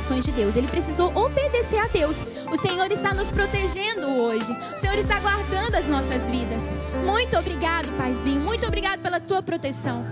orientações de Deus. Ele precisou obedecer a Deus. O Senhor está nos protegendo hoje. O Senhor está guardando as nossas vidas. Muito obrigado, Paizinho. Muito obrigado pela tua proteção.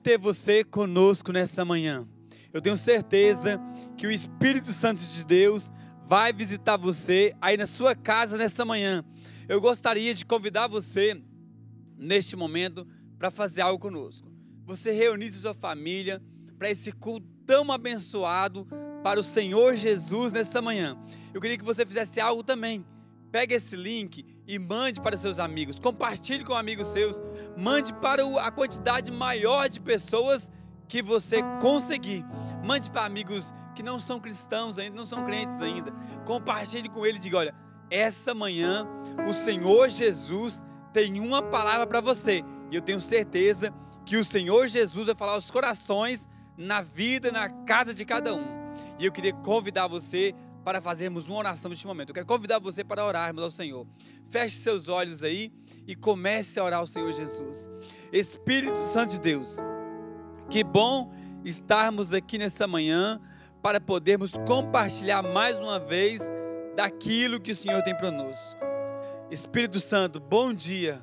Ter você conosco nessa manhã. Eu tenho certeza que o Espírito Santo de Deus vai visitar você aí na sua casa nessa manhã. Eu gostaria de convidar você neste momento para fazer algo conosco. Você reunisse sua família para esse culto tão abençoado para o Senhor Jesus nessa manhã. Eu queria que você fizesse algo também. Pegue esse link e mande para seus amigos. Compartilhe com amigos seus. Mande para a quantidade maior de pessoas que você conseguir. Mande para amigos que não são cristãos ainda, não são crentes ainda. Compartilhe com ele e diga: olha, essa manhã o Senhor Jesus tem uma palavra para você. E eu tenho certeza que o Senhor Jesus vai falar aos corações, na vida, na casa de cada um. E eu queria convidar você para fazermos uma oração neste momento. Eu quero convidar você para orarmos ao Senhor. Feche seus olhos aí e comece a orar ao Senhor Jesus. Espírito Santo de Deus, que bom estarmos aqui nessa manhã para podermos compartilhar mais uma vez daquilo que o Senhor tem para nós. Espírito Santo, bom dia.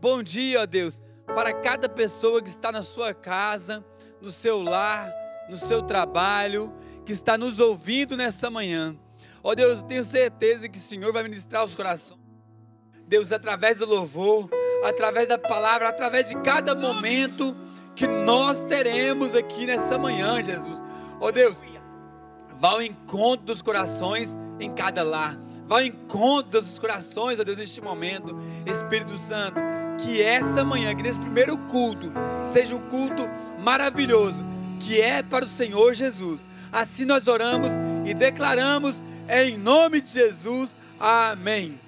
Bom dia, ó Deus, para cada pessoa que está na sua casa, no seu lar, no seu trabalho, que está nos ouvindo nessa manhã. Ó Deus, eu tenho certeza que o Senhor vai ministrar os corações. Deus, através do louvor, através da palavra, através de cada momento que nós teremos aqui nessa manhã, Jesus. Ó Deus, vá ao encontro dos corações em cada lar. Vá ao encontro dos corações, ó Deus, neste momento. Espírito Santo, que essa manhã, que nesse primeiro culto, seja um culto maravilhoso, que é para o Senhor Jesus. Assim nós oramos e declaramos em nome de Jesus. Amém.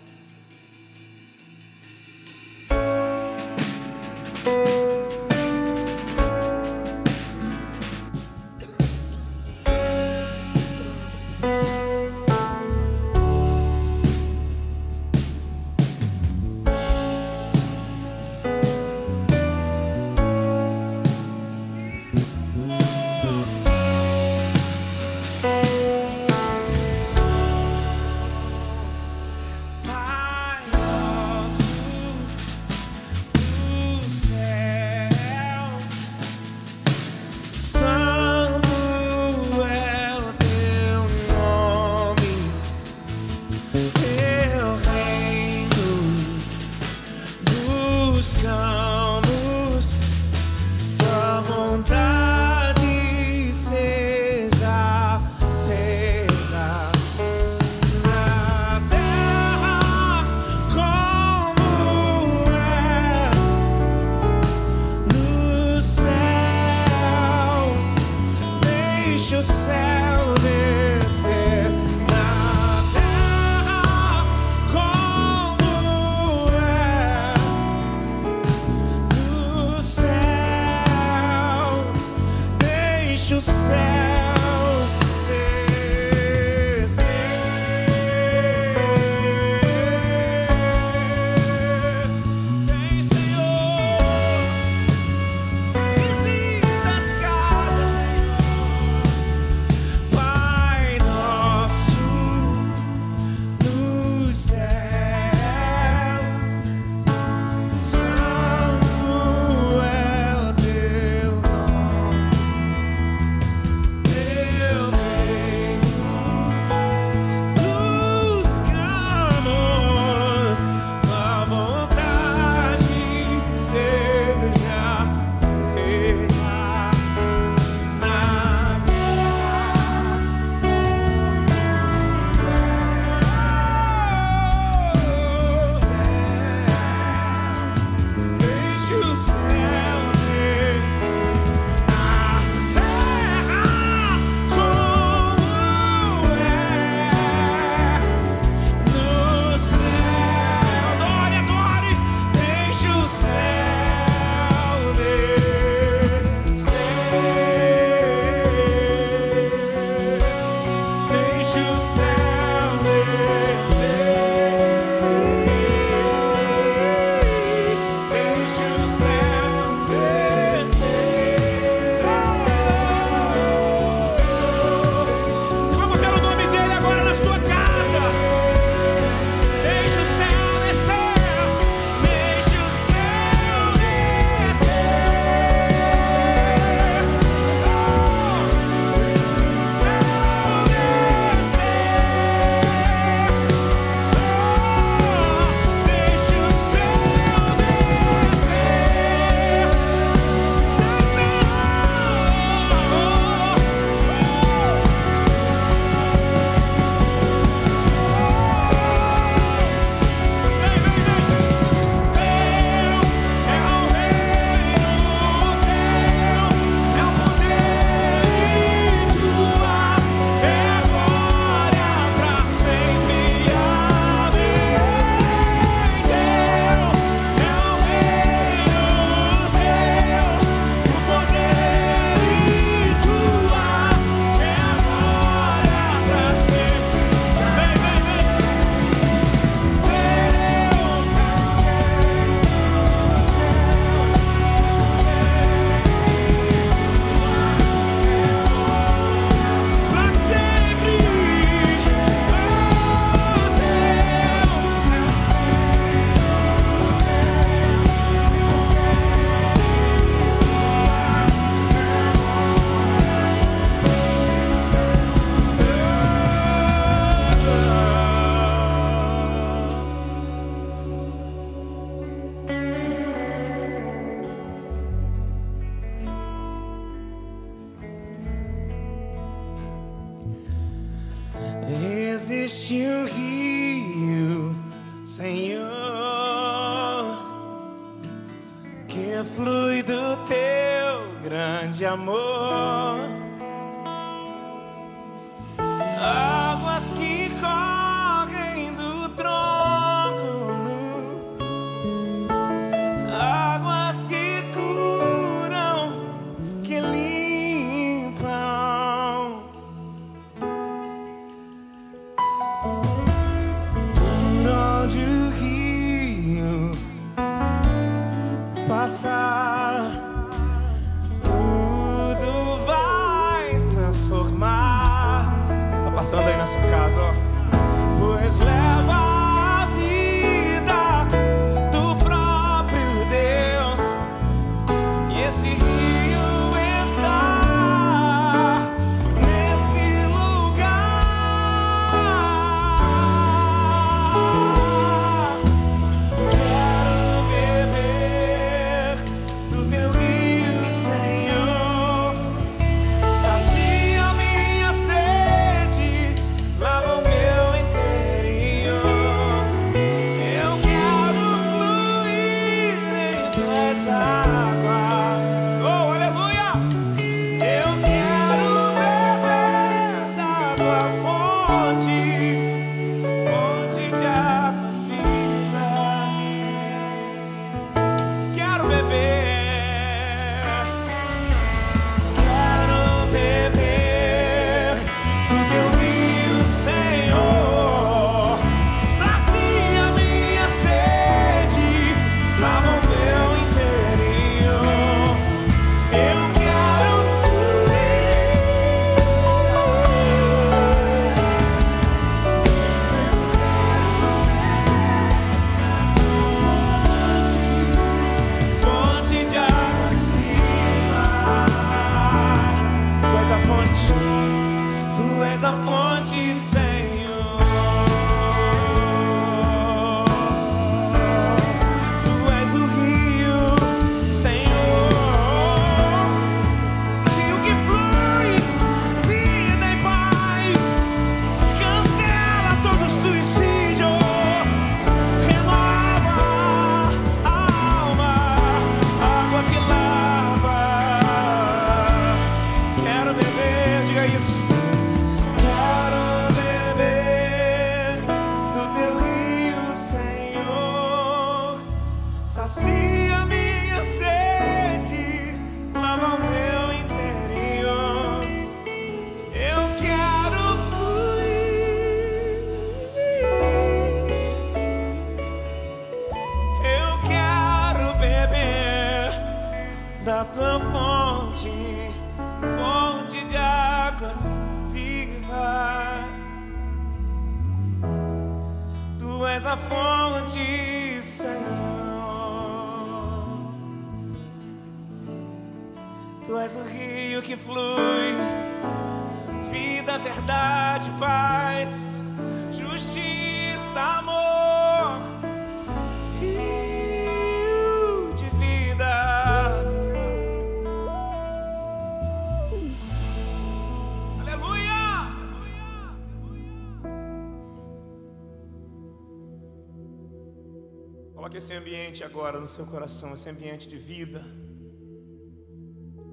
agora no seu coração esse ambiente de vida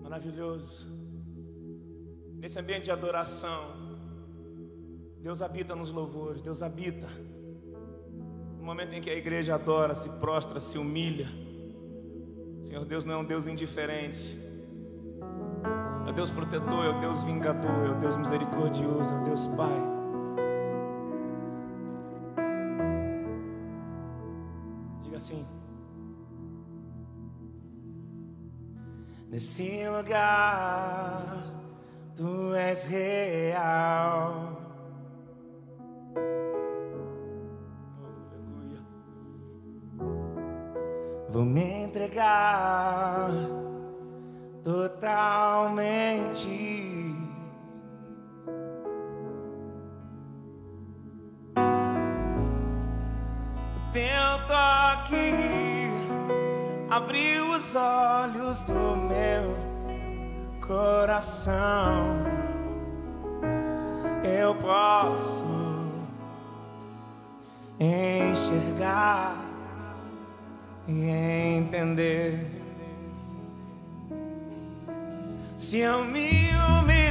maravilhoso. Nesse ambiente de adoração, Deus habita nos louvores, Deus habita. No momento em que a igreja adora, se prostra, se humilha. Senhor Deus não é um Deus indiferente. É o Deus protetor, é o Deus vingador, é o Deus misericordioso, é o Deus Pai. Nesse lugar, tu és real. Vou me entregar totalmente. Abri os olhos do meu coração. Eu posso enxergar e entender. Se eu me humilhar.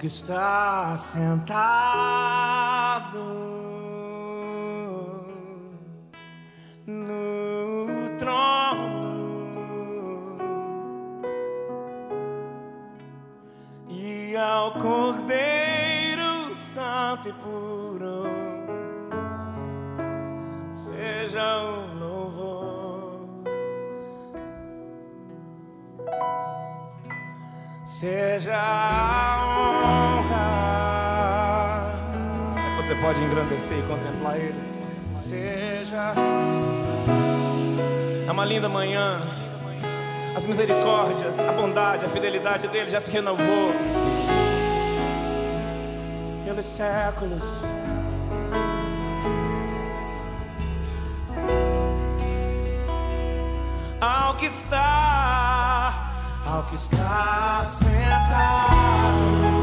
Que está sentado no trono. E ao Cordeiro Santo e puro seja a honra. Você pode engrandecer e contemplar Ele. Seja é uma linda manhã. As misericórdias, a bondade, a fidelidade dele já se renovou pelos séculos. Ao que está, ao que está sentado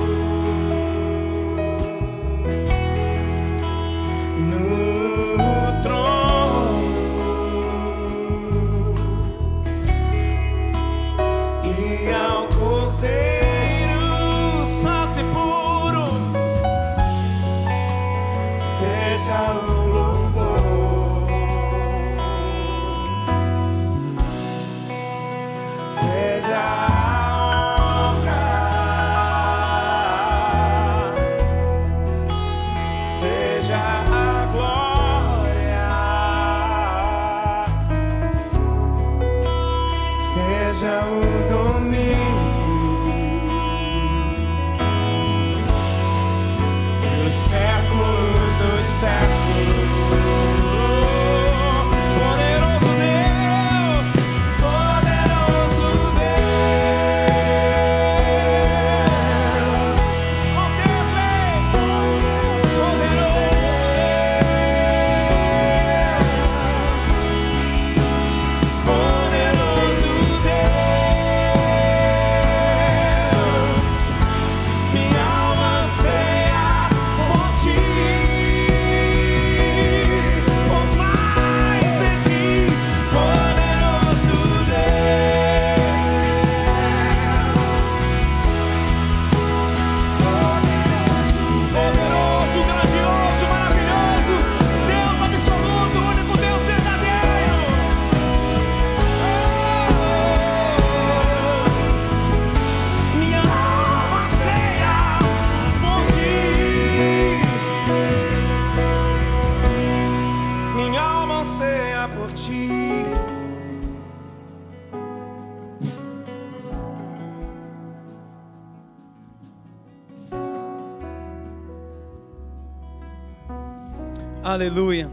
Aleluia.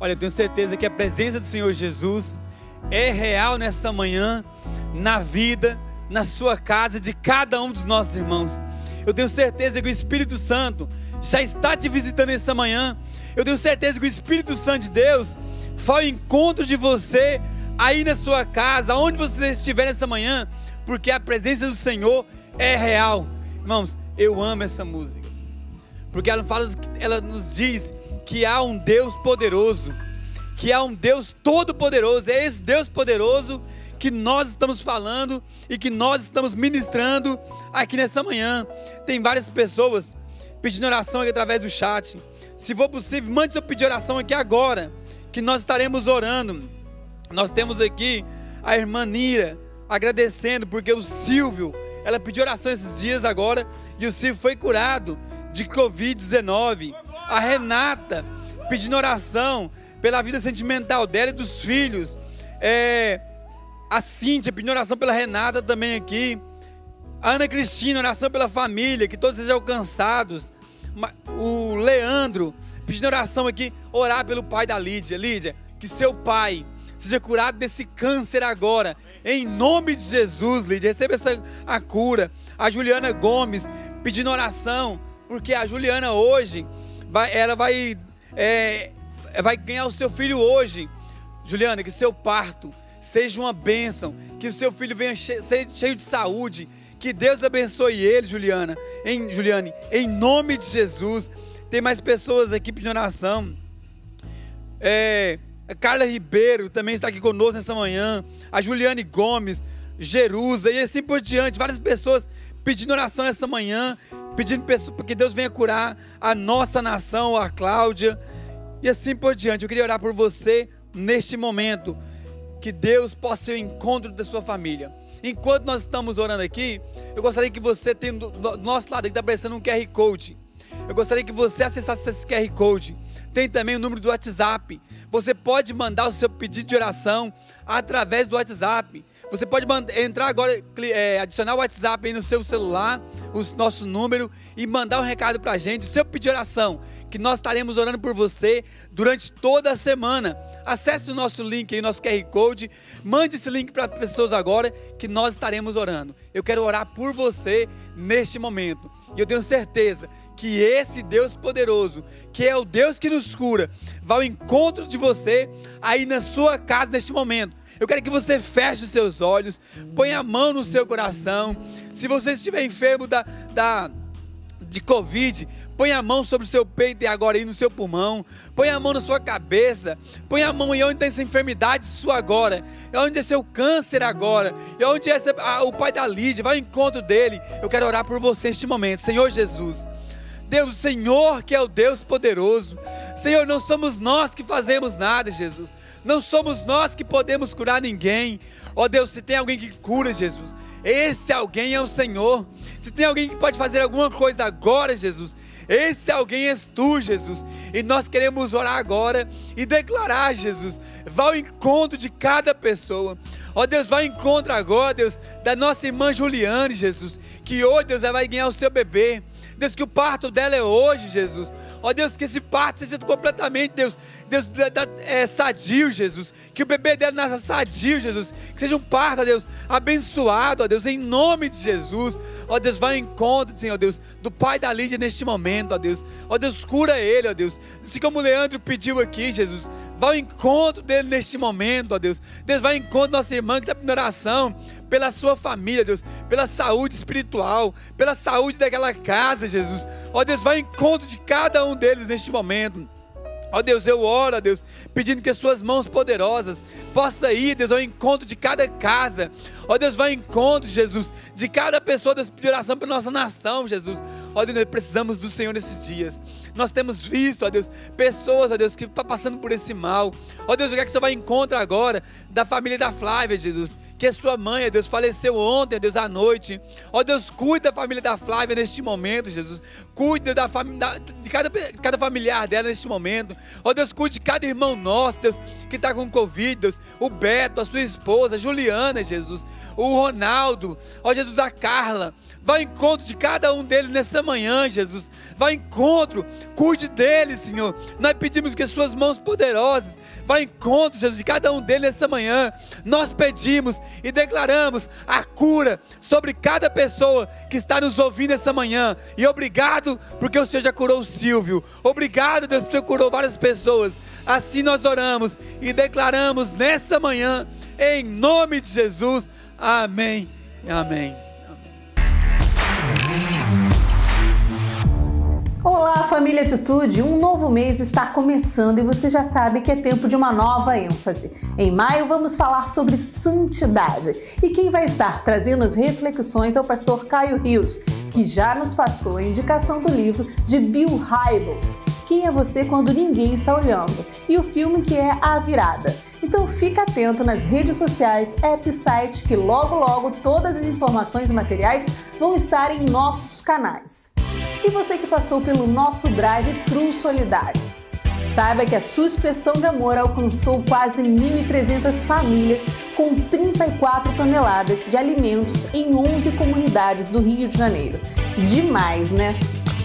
Olha, eu tenho certeza que a presença do Senhor Jesus é real nessa manhã, na vida, na sua casa, de cada um dos nossos irmãos. Eu tenho certeza que o Espírito Santo já está te visitando essa manhã. Eu tenho certeza que o Espírito Santo de Deus foi ao encontro de você aí na sua casa, onde você estiver nessa manhã, porque a presença do Senhor é real. Irmãos, eu amo essa música porque ela, fala, ela nos diz que há um Deus poderoso, que há um Deus todo-poderoso, é esse Deus poderoso que nós estamos falando e que nós estamos ministrando aqui nessa manhã. Tem várias pessoas pedindo oração aqui através do chat. Se for possível, mande seu pedido de oração aqui agora, que nós estaremos orando. Nós temos aqui a irmã Nira agradecendo, porque o Silvio, ela pediu oração esses dias agora, e o Silvio foi curado de Covid-19. A Renata pedindo oração pela vida sentimental dela e dos filhos. É, a Cíntia pedindo oração pela Renata também aqui. A Ana Cristina, oração pela família, que todos sejam alcançados. O Leandro pedindo oração aqui, orar pelo pai da Lídia. Lídia, que seu pai seja curado desse câncer agora. Em nome de Jesus, Lídia, receba essa a cura. A Juliana Gomes pedindo oração, porque a Juliana hoje vai, ela vai, é, vai ganhar o seu filho hoje. Juliana, que seu parto seja uma bênção, que o seu filho venha che- ser cheio de saúde, que Deus abençoe ele, Juliana, em Juliane, em nome de Jesus. Tem mais pessoas aqui pedindo oração. É, Carla Ribeiro também está aqui conosco nessa manhã. A Juliane Gomes, Jerusa e assim por diante. Várias pessoas pedindo oração nessa manhã, pedindo que Deus venha curar a nossa nação, a Cláudia e assim por diante. Eu queria orar por você neste momento, que Deus possa ser o encontro da sua família. Enquanto nós estamos orando aqui, eu gostaria que você tenha do nosso lado aqui está aparecendo um QR Code. Eu gostaria que você acessasse esse QR Code. Tem também o número do WhatsApp. Você pode mandar o seu pedido de oração através do WhatsApp. Você pode entrar agora, é, adicionar o WhatsApp aí no seu celular, o nosso número, e mandar um recado para a gente, o seu pedido de oração, que nós estaremos orando por você durante toda a semana. Acesse o nosso link aí, nosso QR Code, mande esse link para as pessoas agora, que nós estaremos orando. Eu quero orar por você neste momento. E eu tenho certeza que esse Deus poderoso, que é o Deus que nos cura, vai ao encontro de você aí na sua casa neste momento. Eu quero que você feche os seus olhos, ponha a mão no seu coração. Se você estiver enfermo da, da, de Covid, põe a mão sobre o seu peito e agora aí no seu pulmão. Põe a mão na sua cabeça. Põe a mão em onde tem essa enfermidade sua agora. É onde é seu câncer agora. É onde é o pai da Lídia. Vai ao encontro dele. Eu quero orar por você neste momento. Senhor Jesus. Deus, o Senhor que é o Deus poderoso. Senhor, não somos nós que fazemos nada, Jesus. Não somos nós que podemos curar ninguém. Ó oh, Deus, se tem alguém que cura, Jesus, esse alguém é o Senhor. Se tem alguém que pode fazer alguma coisa agora, Jesus, esse alguém és tu, Jesus. E nós queremos orar agora e declarar, Jesus, vá ao encontro de cada pessoa. Ó Deus, vá ao encontro agora, Deus, da nossa irmã Juliane, Jesus, que hoje, Deus, ela vai ganhar o seu bebê. Deus, que o parto dela é hoje, Jesus. Ó Deus, que esse parto seja completamente, Deus, Deus, da, da, é, sadio, Jesus. Que o bebê dela nasça sadio, Jesus. Que seja um parto, ó Deus, abençoado, ó Deus, em nome de Jesus. Ó Deus, vai ao encontro, Senhor Deus, do pai da Lídia neste momento, ó Deus. Ó Deus, cura ele, ó Deus. Assim como o Leandro pediu aqui, Jesus. Vai ao encontro dele neste momento, ó Deus. Deus, vai ao encontro da nossa irmã que está em oração pela sua família, Deus, pela saúde espiritual, pela saúde daquela casa, Jesus. Ó Deus, vai ao encontro de cada um deles neste momento. Ó Deus, eu oro, ó Deus, pedindo que as suas mãos poderosas possam ir, Deus, ao encontro de cada casa. Ó Deus, vai ao encontro, Jesus, de cada pessoa, Deus, pedir oração para nossa nação, Jesus. Ó Deus, nós precisamos do Senhor nesses dias. Nós temos visto, ó Deus, pessoas, ó Deus, que estão passando por esse mal. Ó Deus, eu quero que o Senhor vai ao encontro agora da família da Flávia, Jesus que a sua mãe, ó Deus, faleceu ontem, ó Deus, à noite. Ó Deus, cuida da família da Flávia neste momento, Jesus. Cuida da família, de cada, cada familiar dela neste momento. Ó Deus, cuide de cada irmão nosso, Deus, que está com Covid, Deus. O Beto, a sua esposa, a Juliana, Jesus. O Ronaldo, ó Jesus, a Carla. Vai ao encontro de cada um deles nessa manhã, Jesus. Ao encontro, cuide deles, Senhor. Nós pedimos que as suas mãos poderosas vá encontro, Jesus, de cada um deles nessa manhã. Nós pedimos e declaramos a cura sobre cada pessoa que está nos ouvindo essa manhã. E obrigado porque o Senhor já curou o Silvio. Obrigado, Deus, porque o Senhor curou várias pessoas. Assim nós oramos e declaramos nessa manhã, em nome de Jesus. Amém. Amém. Olá, família Atitude! Um novo mês está começando e você já sabe que é tempo de uma nova ênfase. Em maio vamos falar sobre santidade e quem vai estar trazendo as reflexões é o pastor Caio Rios, que já nos passou a indicação do livro de Bill Hybels, Quem é Você Quando Ninguém Está Olhando, e o filme que é A Virada. Então fica atento nas redes sociais, app site, que logo logo todas as informações e materiais vão estar em nossos canais. E você que passou pelo nosso Drive True Solidário? Saiba que a sua expressão de amor alcançou quase 1.300 famílias com 34 toneladas de alimentos em 11 comunidades do Rio de Janeiro. Demais, né?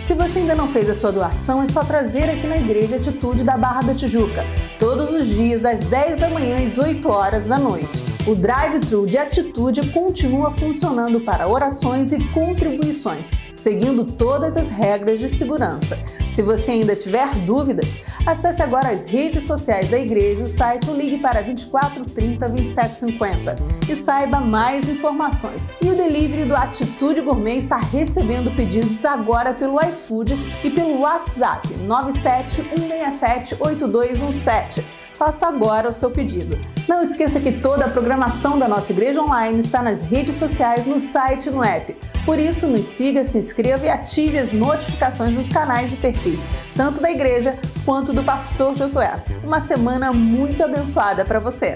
Se você ainda não fez a sua doação, é só trazer aqui na Igreja Atitude da Barra da Tijuca, todos os dias das 10 da manhã às 8 horas da noite. O drive-thru de atitude continua funcionando para orações e contribuições, seguindo todas as regras de segurança. Se você ainda tiver dúvidas, acesse agora as redes sociais da igreja, o site ou ligue para 24 30 27 50 e saiba mais informações. E o delivery do Atitude Gourmet está recebendo pedidos agora pelo iFood e pelo WhatsApp 97 167 8217 faça agora o seu pedido. Não esqueça que toda a programação da nossa igreja online está nas redes sociais, no site e no app. Por isso, nos siga, se inscreva e ative as notificações dos canais e perfis, tanto da igreja quanto do pastor Josué. Uma semana muito abençoada para você.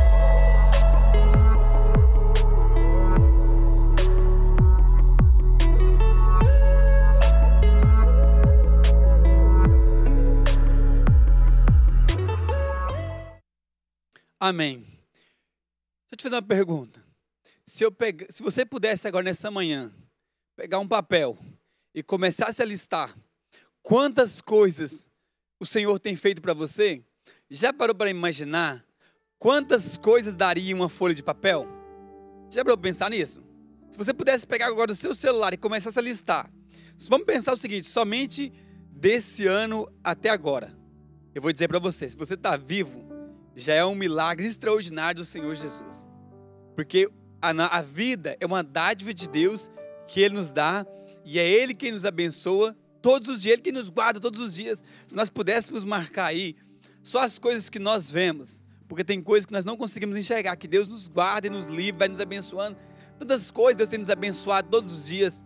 Amém. Deixa eu te fazer uma pergunta. Se, eu se você pudesse agora nessa manhã pegar um papel e começasse a listar quantas coisas o Senhor tem feito para você, já parou para imaginar quantas coisas daria uma folha de papel? Já parou para pensar nisso? Se você pudesse pegar agora o seu celular e começasse a listar, vamos pensar o seguinte: somente desse ano até agora. Eu vou dizer para você, se você está vivo, já é um milagre extraordinário do Senhor Jesus. Porque a, a, vida é uma dádiva de Deus que Ele nos dá e é Ele quem nos abençoa todos os dias, Ele quem nos guarda todos os dias. Se nós pudéssemos marcar aí só as coisas que nós vemos, porque tem coisas que nós não conseguimos enxergar, que Deus nos guarda e nos livra, vai nos abençoando. Tantas coisas Deus tem nos abençoado todos os dias.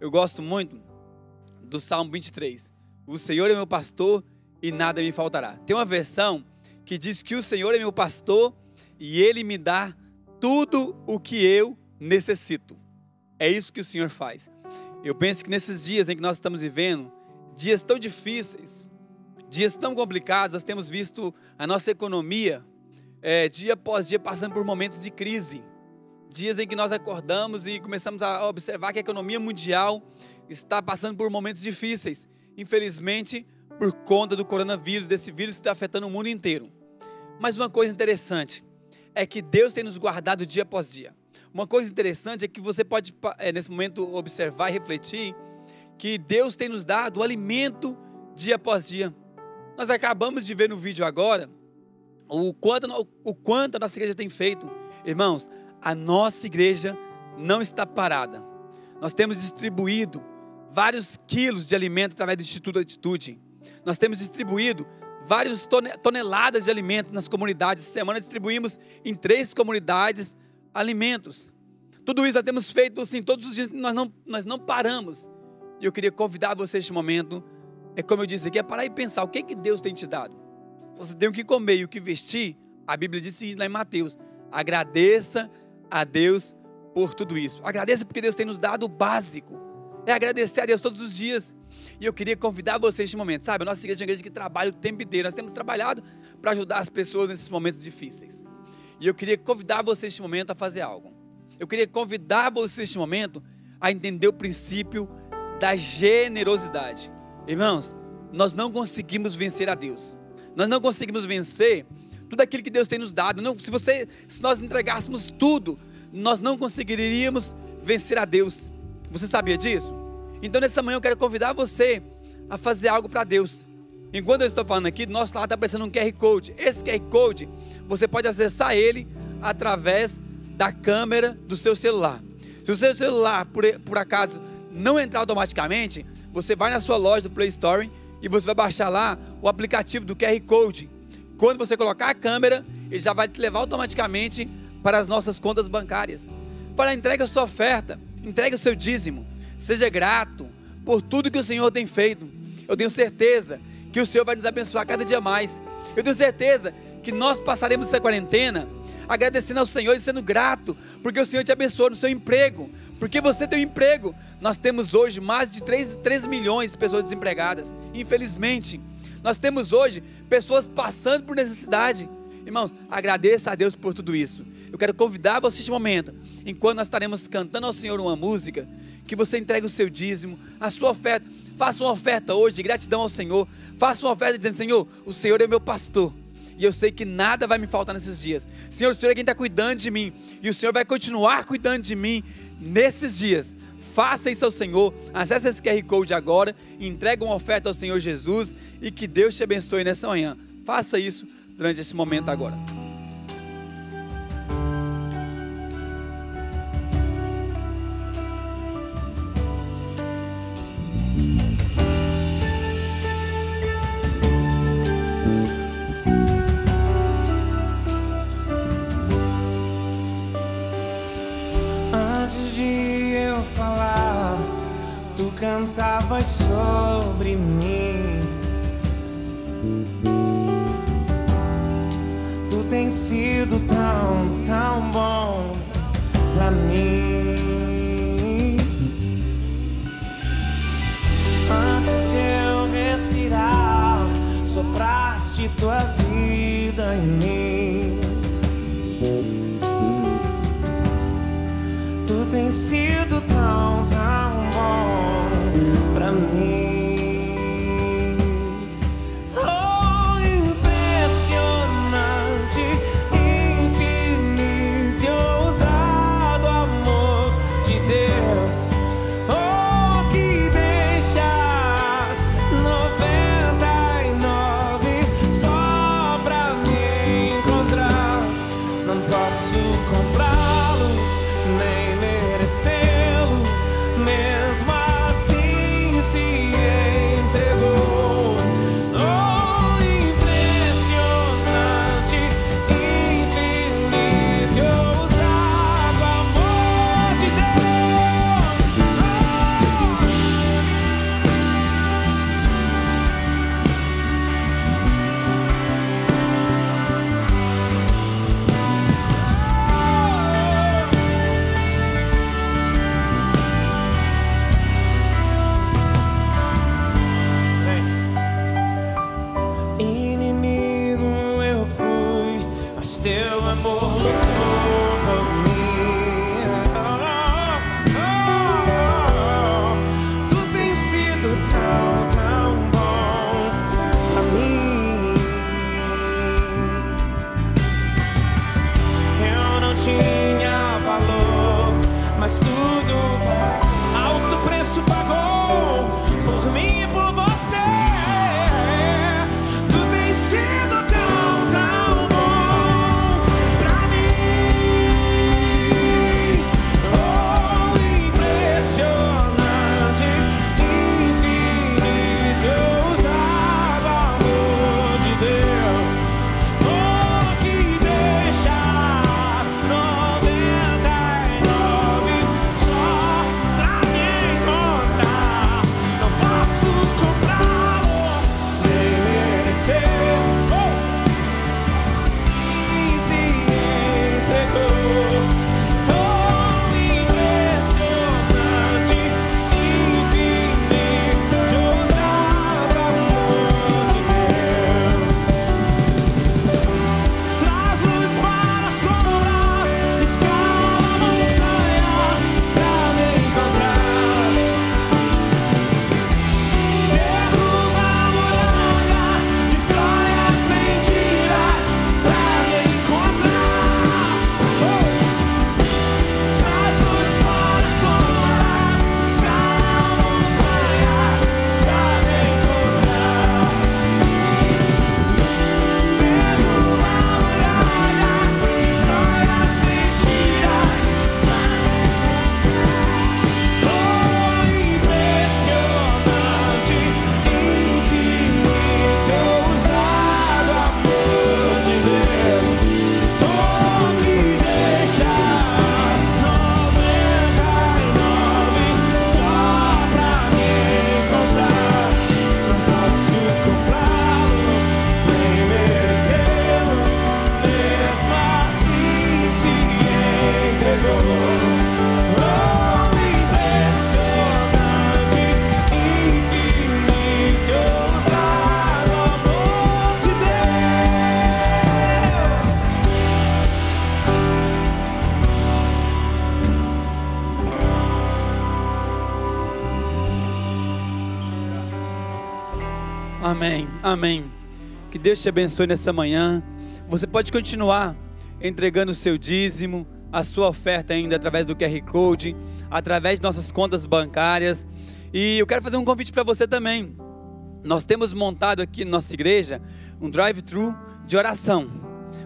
Eu gosto muito do Salmo 23. O Senhor é meu pastor e nada me faltará. Tem uma versão que diz que o Senhor é meu pastor e ele me dá tudo o que eu necessito. É isso que o Senhor faz. Eu penso que nesses dias em que nós estamos vivendo, dias tão difíceis, dias tão complicados, nós temos visto a nossa economia é, dia após dia passando por momentos de crise. Dias em que nós acordamos e começamos a observar que a economia mundial está passando por momentos difíceis. Infelizmente, por conta do coronavírus, desse vírus que está afetando o mundo inteiro. Mas uma coisa interessante é que Deus tem nos guardado dia após dia. Uma coisa interessante é que você pode, é, nesse momento, observar e refletir que Deus tem nos dado o alimento dia após dia. Nós acabamos de ver no vídeo agora o quanto, o quanto a nossa igreja tem feito. Irmãos, a nossa igreja não está parada. Nós temos distribuído vários quilos de alimento através do Instituto Atitude. Nós temos distribuído várias toneladas de alimento nas comunidades. Essa semana distribuímos em três comunidades alimentos. Tudo isso nós temos feito assim, todos os dias nós não, nós não paramos. E eu queria convidar você neste momento, é como eu disse aqui, é parar e pensar o que, que Deus tem te dado. Você tem o que comer e o que vestir, a Bíblia disse lá em Mateus. Agradeça a Deus por tudo isso. Agradeça porque Deus tem nos dado o básico. É agradecer a Deus todos os dias. E eu queria convidar vocês neste momento, sabe? A nossa igreja é uma igreja que trabalha o tempo inteiro. Nós temos trabalhado para ajudar as pessoas nesses momentos difíceis. E eu queria convidar vocês neste momento a fazer algo. Eu queria convidar vocês neste momento a entender o princípio da generosidade. Irmãos, nós não conseguimos vencer a Deus. Nós não conseguimos vencer tudo aquilo que Deus tem nos dado. Não, se, você, se nós entregássemos tudo, nós não conseguiríamos vencer a Deus. Você sabia disso? Então nessa manhã eu quero convidar você a fazer algo para Deus. Enquanto eu estou falando aqui, do nosso lado está aparecendo um QR Code. Esse QR Code, você pode acessar ele através da câmera do seu celular. Se o seu celular, por, por acaso, não entrar automaticamente, você vai na sua loja do Play Store e você vai baixar lá o aplicativo do QR Code. Quando você colocar a câmera, ele já vai te levar automaticamente para as nossas contas bancárias. Para entregue a sua oferta, entregue o seu dízimo. Seja grato por tudo que o Senhor tem feito. Eu tenho certeza que o Senhor vai nos abençoar cada dia mais. Eu tenho certeza que nós passaremos essa quarentena agradecendo ao Senhor e sendo grato, porque o Senhor te abençoou no seu emprego, porque você tem um emprego. Nós temos hoje mais de 3, 3 milhões de pessoas desempregadas, infelizmente. Nós temos hoje pessoas passando por necessidade. Irmãos, agradeça a Deus por tudo isso. Eu quero convidar você neste momento, enquanto nós estaremos cantando ao Senhor uma música, que você entregue o seu dízimo, a sua oferta. Faça uma oferta hoje de gratidão ao Senhor. Faça uma oferta dizendo: Senhor, o Senhor é meu pastor e eu sei que nada vai me faltar nesses dias. Senhor, o Senhor é quem está cuidando de mim, e o Senhor vai continuar cuidando de mim nesses dias. Faça isso ao Senhor, acesse esse QR Code agora, entregue uma oferta ao Senhor Jesus e que Deus te abençoe nessa manhã. Faça isso durante esse momento agora. Amém. Que Deus te abençoe nessa manhã. Você pode continuar entregando o seu dízimo, a sua oferta ainda através do QR Code, através de nossas contas bancárias. E eu quero fazer um convite para você também. Nós temos montado aqui na nossa igreja um drive-thru de oração.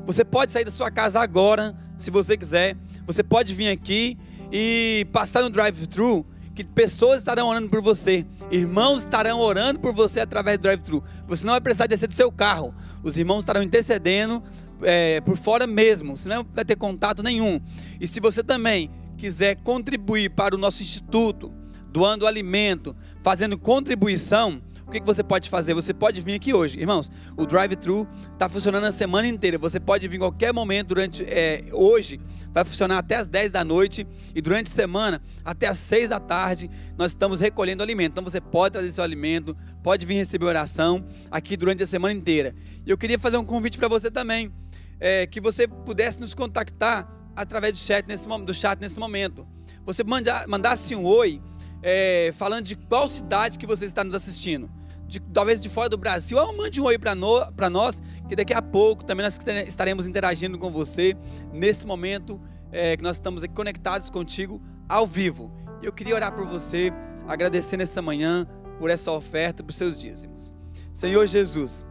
Você pode sair da sua casa agora, se você quiser. Você pode vir aqui e passar no drive-thru que pessoas estarão orando por você, irmãos estarão orando por você através do drive-thru. Você não vai precisar descer do seu carro, os irmãos estarão intercedendo é, por fora mesmo, você não vai ter contato nenhum. E se você também quiser contribuir para o nosso instituto, doando alimento, fazendo contribuição, o que, você pode fazer? Você pode vir aqui hoje. Irmãos, o drive-thru está funcionando a semana inteira. Você pode vir em qualquer momento durante é, hoje. Vai funcionar até as 10 da noite. E durante a semana, até as 6 da tarde, nós estamos recolhendo alimento. Então você pode trazer seu alimento, pode vir receber oração aqui durante a semana inteira. E eu queria fazer um convite para você também. É, que você pudesse nos contactar através do chat nesse, do chat nesse momento. Você manda, mandasse um oi é, falando de qual cidade que você está nos assistindo de, talvez de fora do Brasil, ah, mande um oi para nós, que daqui a pouco também nós estaremos interagindo com você nesse momento é, que nós estamos aqui conectados contigo ao vivo. Eu queria orar por você, agradecer nessa manhã por essa oferta, por seus dízimos. Senhor Jesus,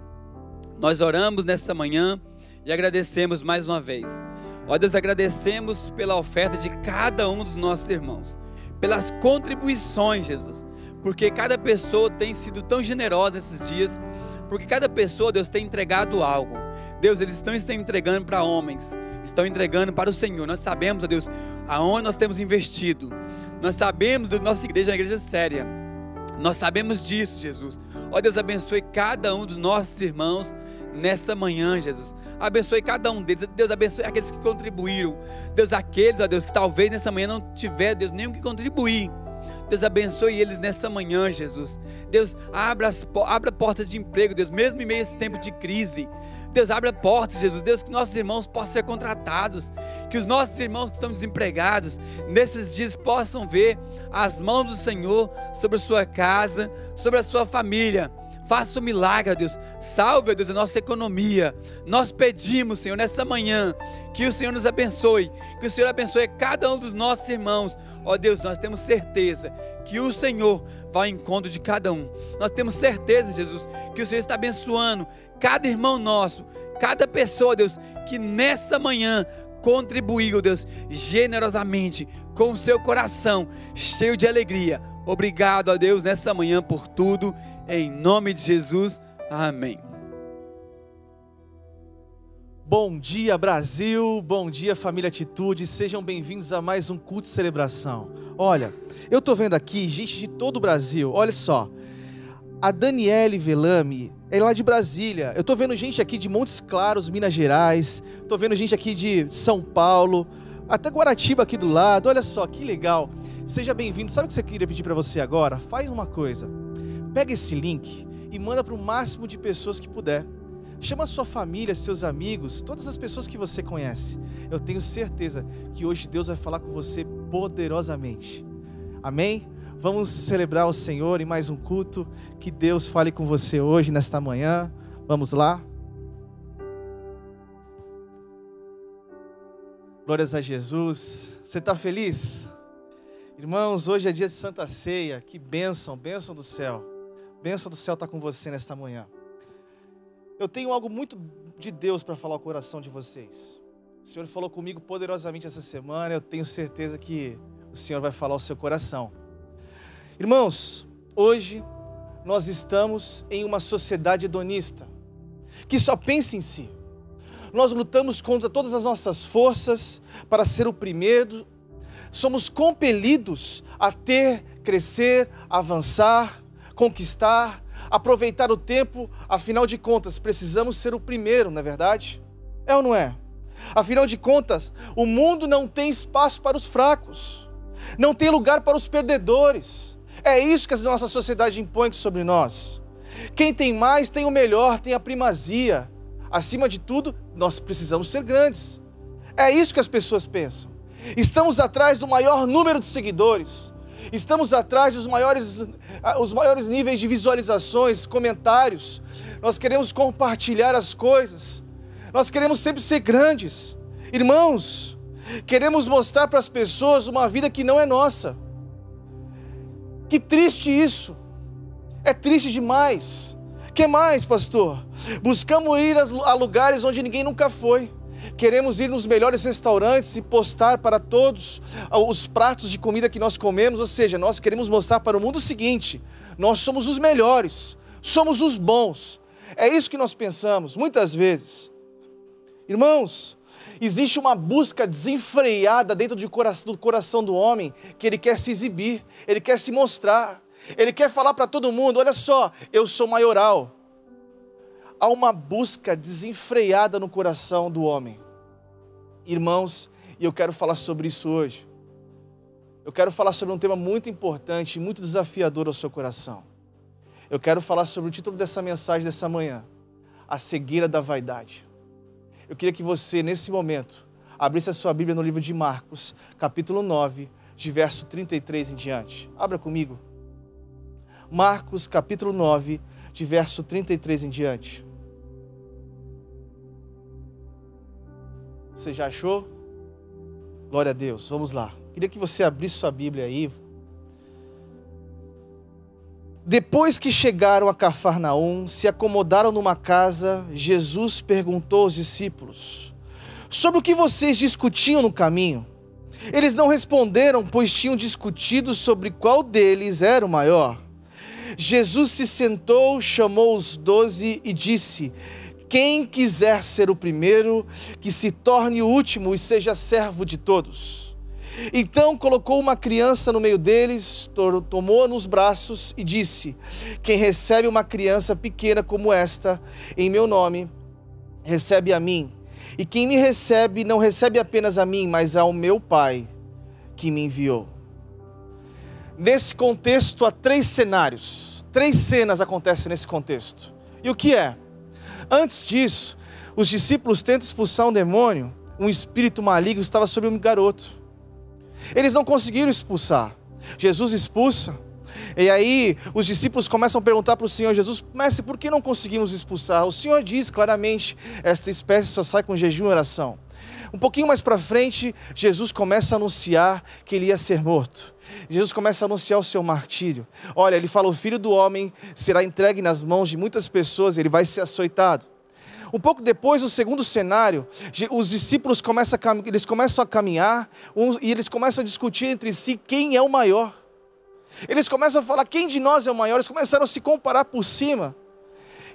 nós oramos nessa manhã e agradecemos mais uma vez. Ó Deus, agradecemos pela oferta de cada um dos nossos irmãos, pelas contribuições, Jesus porque cada pessoa tem sido tão generosa nesses dias, porque cada pessoa, Deus, tem entregado algo. Deus, eles estão, estão entregando para homens, estão entregando para o Senhor. Nós sabemos, ó Deus, aonde nós temos investido. Nós sabemos da nossa igreja, uma igreja séria. Nós sabemos disso, Jesus. Ó Deus, abençoe cada um dos nossos irmãos nessa manhã, Jesus. Abençoe cada um deles. Deus abençoe aqueles que contribuíram. Deus, aqueles, ó Deus, que talvez nessa manhã não tiver, Deus, nenhum que contribuir. Deus abençoe eles nessa manhã, Jesus. Deus, abra, as, abra portas de emprego, Deus, mesmo em meio a esse tempo de crise. Deus, abra portas, Jesus. Deus, que nossos irmãos possam ser contratados. Que os nossos irmãos que estão desempregados, nesses dias, possam ver as mãos do Senhor sobre a sua casa, sobre a sua família. Faça um milagre, Deus. Salve, Deus, a nossa economia. Nós pedimos, Senhor, nessa manhã, que o Senhor nos abençoe. Que o Senhor abençoe cada um dos nossos irmãos. Ó Deus, nós temos certeza que o Senhor vai ao encontro de cada um. Nós temos certeza, Jesus, que o Senhor está abençoando cada irmão nosso, cada pessoa, Deus, que nessa manhã contribuiu, Deus, generosamente, com o seu coração cheio de alegria. Obrigado a Deus nessa manhã por tudo em nome de Jesus, amém. Bom dia, Brasil. Bom dia, família Atitude. Sejam bem-vindos a mais um culto de celebração. Olha, eu tô vendo aqui gente de todo o Brasil. Olha só. A Daniele Velame é lá de Brasília. Eu tô vendo gente aqui de Montes Claros, Minas Gerais. Tô vendo gente aqui de São Paulo, até Guaratiba aqui do lado. Olha só que legal. Seja bem-vindo. Sabe o que eu queria pedir para você agora? Faz uma coisa Pega esse link e manda para o máximo de pessoas que puder. Chama sua família, seus amigos, todas as pessoas que você conhece. Eu tenho certeza que hoje Deus vai falar com você poderosamente. Amém? Vamos celebrar o Senhor em mais um culto. Que Deus fale com você hoje, nesta manhã. Vamos lá? Glórias a Jesus. Você está feliz? Irmãos, hoje é dia de Santa Ceia. Que bênção, bênção do céu bênção do céu está com você nesta manhã. Eu tenho algo muito de Deus para falar ao coração de vocês. O Senhor falou comigo poderosamente essa semana, eu tenho certeza que o Senhor vai falar ao seu coração. Irmãos, hoje nós estamos em uma sociedade hedonista, que só pensa em si. Nós lutamos contra todas as nossas forças para ser o primeiro, somos compelidos a ter, crescer, avançar, conquistar, aproveitar o tempo, afinal de contas, precisamos ser o primeiro, não é verdade? É ou não é? Afinal de contas, o mundo não tem espaço para os fracos, não tem lugar para os perdedores. É isso que a nossa sociedade impõe sobre nós. Quem tem mais tem o melhor, tem a primazia. Acima de tudo, nós precisamos ser grandes. É isso que as pessoas pensam. Estamos atrás do maior número de seguidores, Estamos atrás dos maiores, ah, os maiores níveis de visualizações, comentários. Nós queremos compartilhar as coisas. Nós queremos sempre ser grandes. Irmãos, queremos mostrar para as pessoas uma vida que não é nossa. Que triste isso. É triste demais. Que mais, pastor? Buscamos ir a lugares onde ninguém nunca foi. Queremos ir nos melhores restaurantes e postar para todos os pratos de comida que nós comemos, ou seja, nós queremos mostrar para o mundo o seguinte: nós somos os melhores, somos os bons. É isso que nós pensamos muitas vezes. Irmãos, existe uma busca desenfreada dentro do coração do homem que ele quer se exibir, ele quer se mostrar, ele quer falar para todo mundo: olha só, eu sou maioral há uma busca desenfreada no coração do homem. Irmãos, e eu quero falar sobre isso hoje. Eu quero falar sobre um tema muito importante e muito desafiador ao seu coração. Eu quero falar sobre o título dessa mensagem dessa manhã: A cegueira da vaidade. Eu queria que você, nesse momento, abrisse a sua Bíblia no livro de Marcos, capítulo 9, de verso 33 em diante. Abra comigo. Marcos, capítulo 9, de verso 33 em diante. Você já achou? Glória a Deus. Vamos lá. Queria que você abrisse sua Bíblia aí. Depois que chegaram a Cafarnaum, se acomodaram numa casa, Jesus perguntou aos discípulos: Sobre o que vocês discutiam no caminho? Eles não responderam, pois tinham discutido sobre qual deles era o maior. Jesus se sentou, chamou os doze e disse: quem quiser ser o primeiro, que se torne o último e seja servo de todos. Então colocou uma criança no meio deles, tomou-a nos braços e disse: Quem recebe uma criança pequena como esta, em meu nome, recebe a mim. E quem me recebe, não recebe apenas a mim, mas ao meu Pai que me enviou. Nesse contexto, há três cenários, três cenas acontecem nesse contexto. E o que é? Antes disso, os discípulos tentam expulsar um demônio, um espírito maligno estava sobre um garoto. Eles não conseguiram expulsar. Jesus expulsa. E aí os discípulos começam a perguntar para o Senhor Jesus, mestre, por que não conseguimos expulsar? O Senhor diz claramente, esta espécie só sai com jejum e oração. Um pouquinho mais para frente, Jesus começa a anunciar que ele ia ser morto. Jesus começa a anunciar o seu martírio. Olha, ele fala: o filho do homem será entregue nas mãos de muitas pessoas, ele vai ser açoitado. Um pouco depois, o segundo cenário, os discípulos começam a, eles começam a caminhar e eles começam a discutir entre si quem é o maior. Eles começam a falar quem de nós é o maior, eles começaram a se comparar por cima.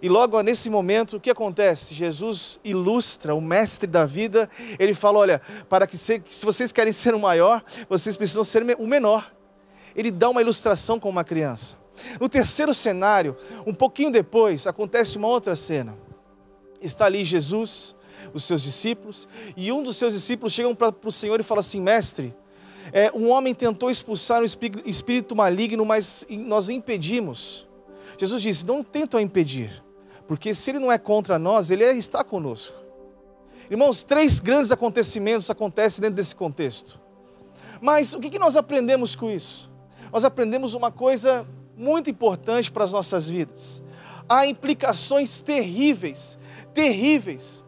E logo nesse momento, o que acontece? Jesus ilustra o mestre da vida. Ele fala: olha, para que se, se vocês querem ser o maior, vocês precisam ser o menor. Ele dá uma ilustração com uma criança. No terceiro cenário, um pouquinho depois, acontece uma outra cena. Está ali Jesus, os seus discípulos, e um dos seus discípulos chega para o Senhor e fala assim: Mestre, é, um homem tentou expulsar um espírito maligno, mas nós impedimos. Jesus disse: Não tentam impedir, porque se ele não é contra nós, ele é, está conosco. Irmãos, três grandes acontecimentos acontecem dentro desse contexto. Mas o que nós aprendemos com isso? Nós aprendemos uma coisa muito importante para as nossas vidas. Há implicações terríveis, terríveis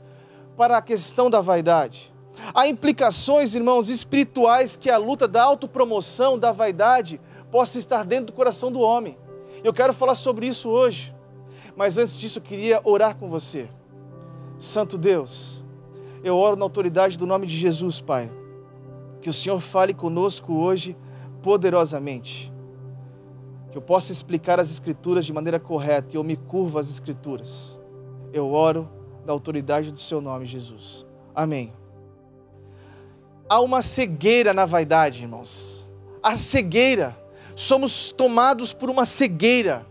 para a questão da vaidade. Há implicações, irmãos, espirituais que a luta da autopromoção, da vaidade, possa estar dentro do coração do homem. Eu quero falar sobre isso hoje. Mas antes disso, eu queria orar com você. Santo Deus, eu oro na autoridade do nome de Jesus, Pai. Que o Senhor fale conosco hoje poderosamente. Que eu possa explicar as Escrituras de maneira correta e eu me curvo às Escrituras. Eu oro na autoridade do Seu nome, Jesus. Amém. Há uma cegueira na vaidade, irmãos. A cegueira. Somos tomados por uma cegueira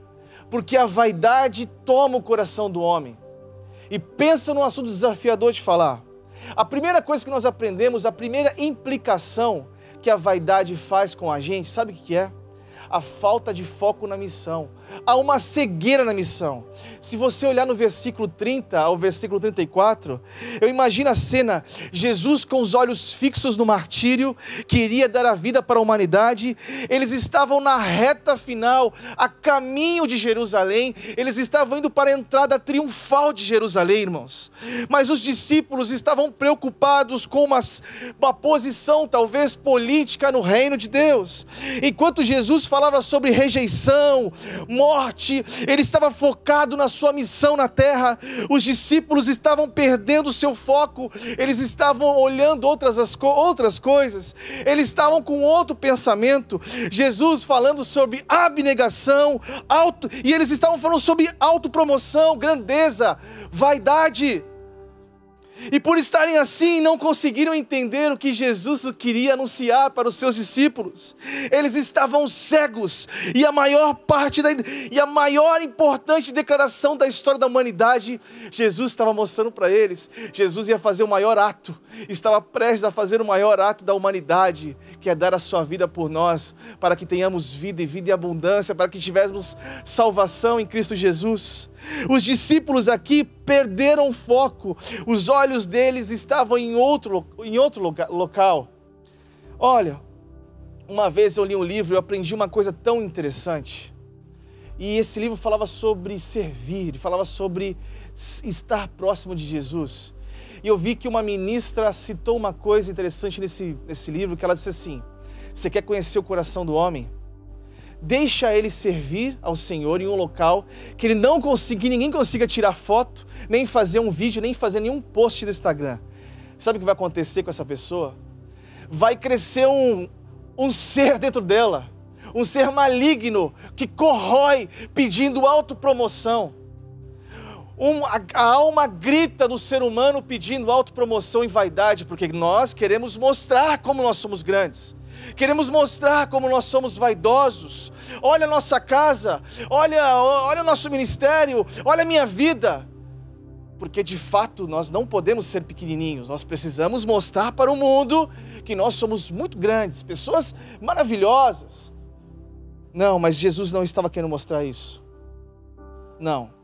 porque a vaidade toma o coração do homem. E pensa num assunto desafiador de falar. A primeira coisa que nós aprendemos, a primeira implicação que a vaidade faz com a gente, sabe o que é? A falta de foco na missão, há uma cegueira na missão. Se você olhar no versículo 30 ao versículo 34, eu imagino a cena: Jesus com os olhos fixos no martírio, que iria dar a vida para a humanidade. Eles estavam na reta final, a caminho de Jerusalém. Eles estavam indo para a entrada triunfal de Jerusalém, irmãos. Mas os discípulos estavam preocupados com uma, uma posição, talvez política, no reino de Deus. Enquanto Jesus falava sobre rejeição, morte, ele estava focado na sua missão na terra. Os discípulos estavam perdendo o seu foco, eles estavam olhando outras, as, outras coisas, eles estavam com outro pensamento. Jesus falando sobre abnegação, auto, e eles estavam falando sobre autopromoção, grandeza, vaidade. E por estarem assim, não conseguiram entender o que Jesus queria anunciar para os seus discípulos. Eles estavam cegos. E a maior parte da e a maior importante declaração da história da humanidade, Jesus estava mostrando para eles. Jesus ia fazer o maior ato, estava prestes a fazer o maior ato da humanidade, que é dar a sua vida por nós, para que tenhamos vida e vida em abundância, para que tivéssemos salvação em Cristo Jesus. Os discípulos aqui perderam o foco, os olhos deles estavam em outro, em outro local. Olha, uma vez eu li um livro e aprendi uma coisa tão interessante. E esse livro falava sobre servir, falava sobre estar próximo de Jesus. E eu vi que uma ministra citou uma coisa interessante nesse, nesse livro, que ela disse assim: Você quer conhecer o coração do homem? deixa ele servir ao Senhor em um local que ele não consiga, ninguém consiga tirar foto, nem fazer um vídeo, nem fazer nenhum post no Instagram. Sabe o que vai acontecer com essa pessoa? Vai crescer um, um ser dentro dela, um ser maligno que corrói pedindo autopromoção. Um, a, a alma grita do ser humano pedindo autopromoção e vaidade, porque nós queremos mostrar como nós somos grandes queremos mostrar como nós somos vaidosos. Olha a nossa casa, olha, olha o nosso ministério, olha a minha vida. Porque de fato nós não podemos ser pequenininhos, nós precisamos mostrar para o mundo que nós somos muito grandes, pessoas maravilhosas. Não, mas Jesus não estava querendo mostrar isso. Não.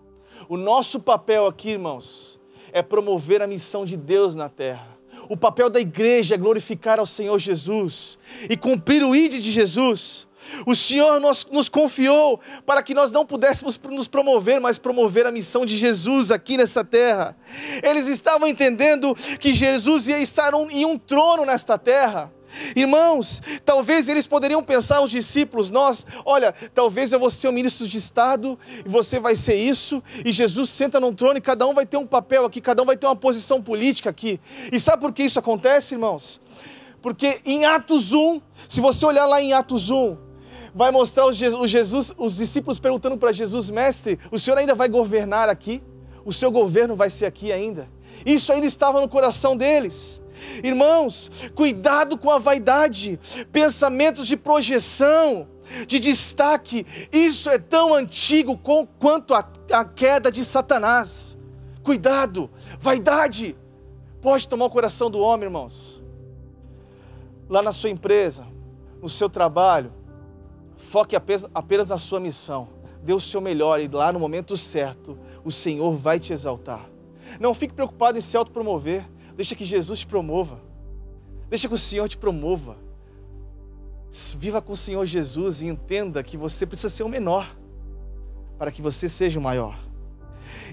O nosso papel aqui, irmãos, é promover a missão de Deus na terra. O papel da igreja é glorificar ao Senhor Jesus e cumprir o ID de Jesus. O Senhor nos, nos, confiou para que nós não pudéssemos nos promover, mas promover a missão de Jesus aqui nessa terra. Eles estavam entendendo que Jesus ia estar um, em um trono nesta terra. Irmãos, talvez eles poderiam pensar, os discípulos, nós, olha, talvez eu vou ser o ministro de Estado, e você vai ser isso, e Jesus senta num trono e cada um vai ter um papel aqui, cada um vai ter uma posição política aqui. E sabe por que isso acontece, irmãos? Porque em Atos 1, se você olhar lá em Atos 1, vai mostrar os, Jesus, os discípulos perguntando para Jesus, mestre, o senhor ainda vai governar aqui? O seu governo vai ser aqui ainda? Isso ainda estava no coração deles. Irmãos, cuidado com a vaidade, pensamentos de projeção, de destaque. Isso é tão antigo quanto a, a queda de Satanás. Cuidado, vaidade pode tomar o coração do homem, irmãos. Lá na sua empresa, no seu trabalho, foque apenas, apenas na sua missão. Dê o seu melhor e lá no momento certo, o Senhor vai te exaltar. Não fique preocupado em se autopromover. Deixa que Jesus te promova. Deixa que o Senhor te promova. Viva com o Senhor Jesus e entenda que você precisa ser o menor para que você seja o maior.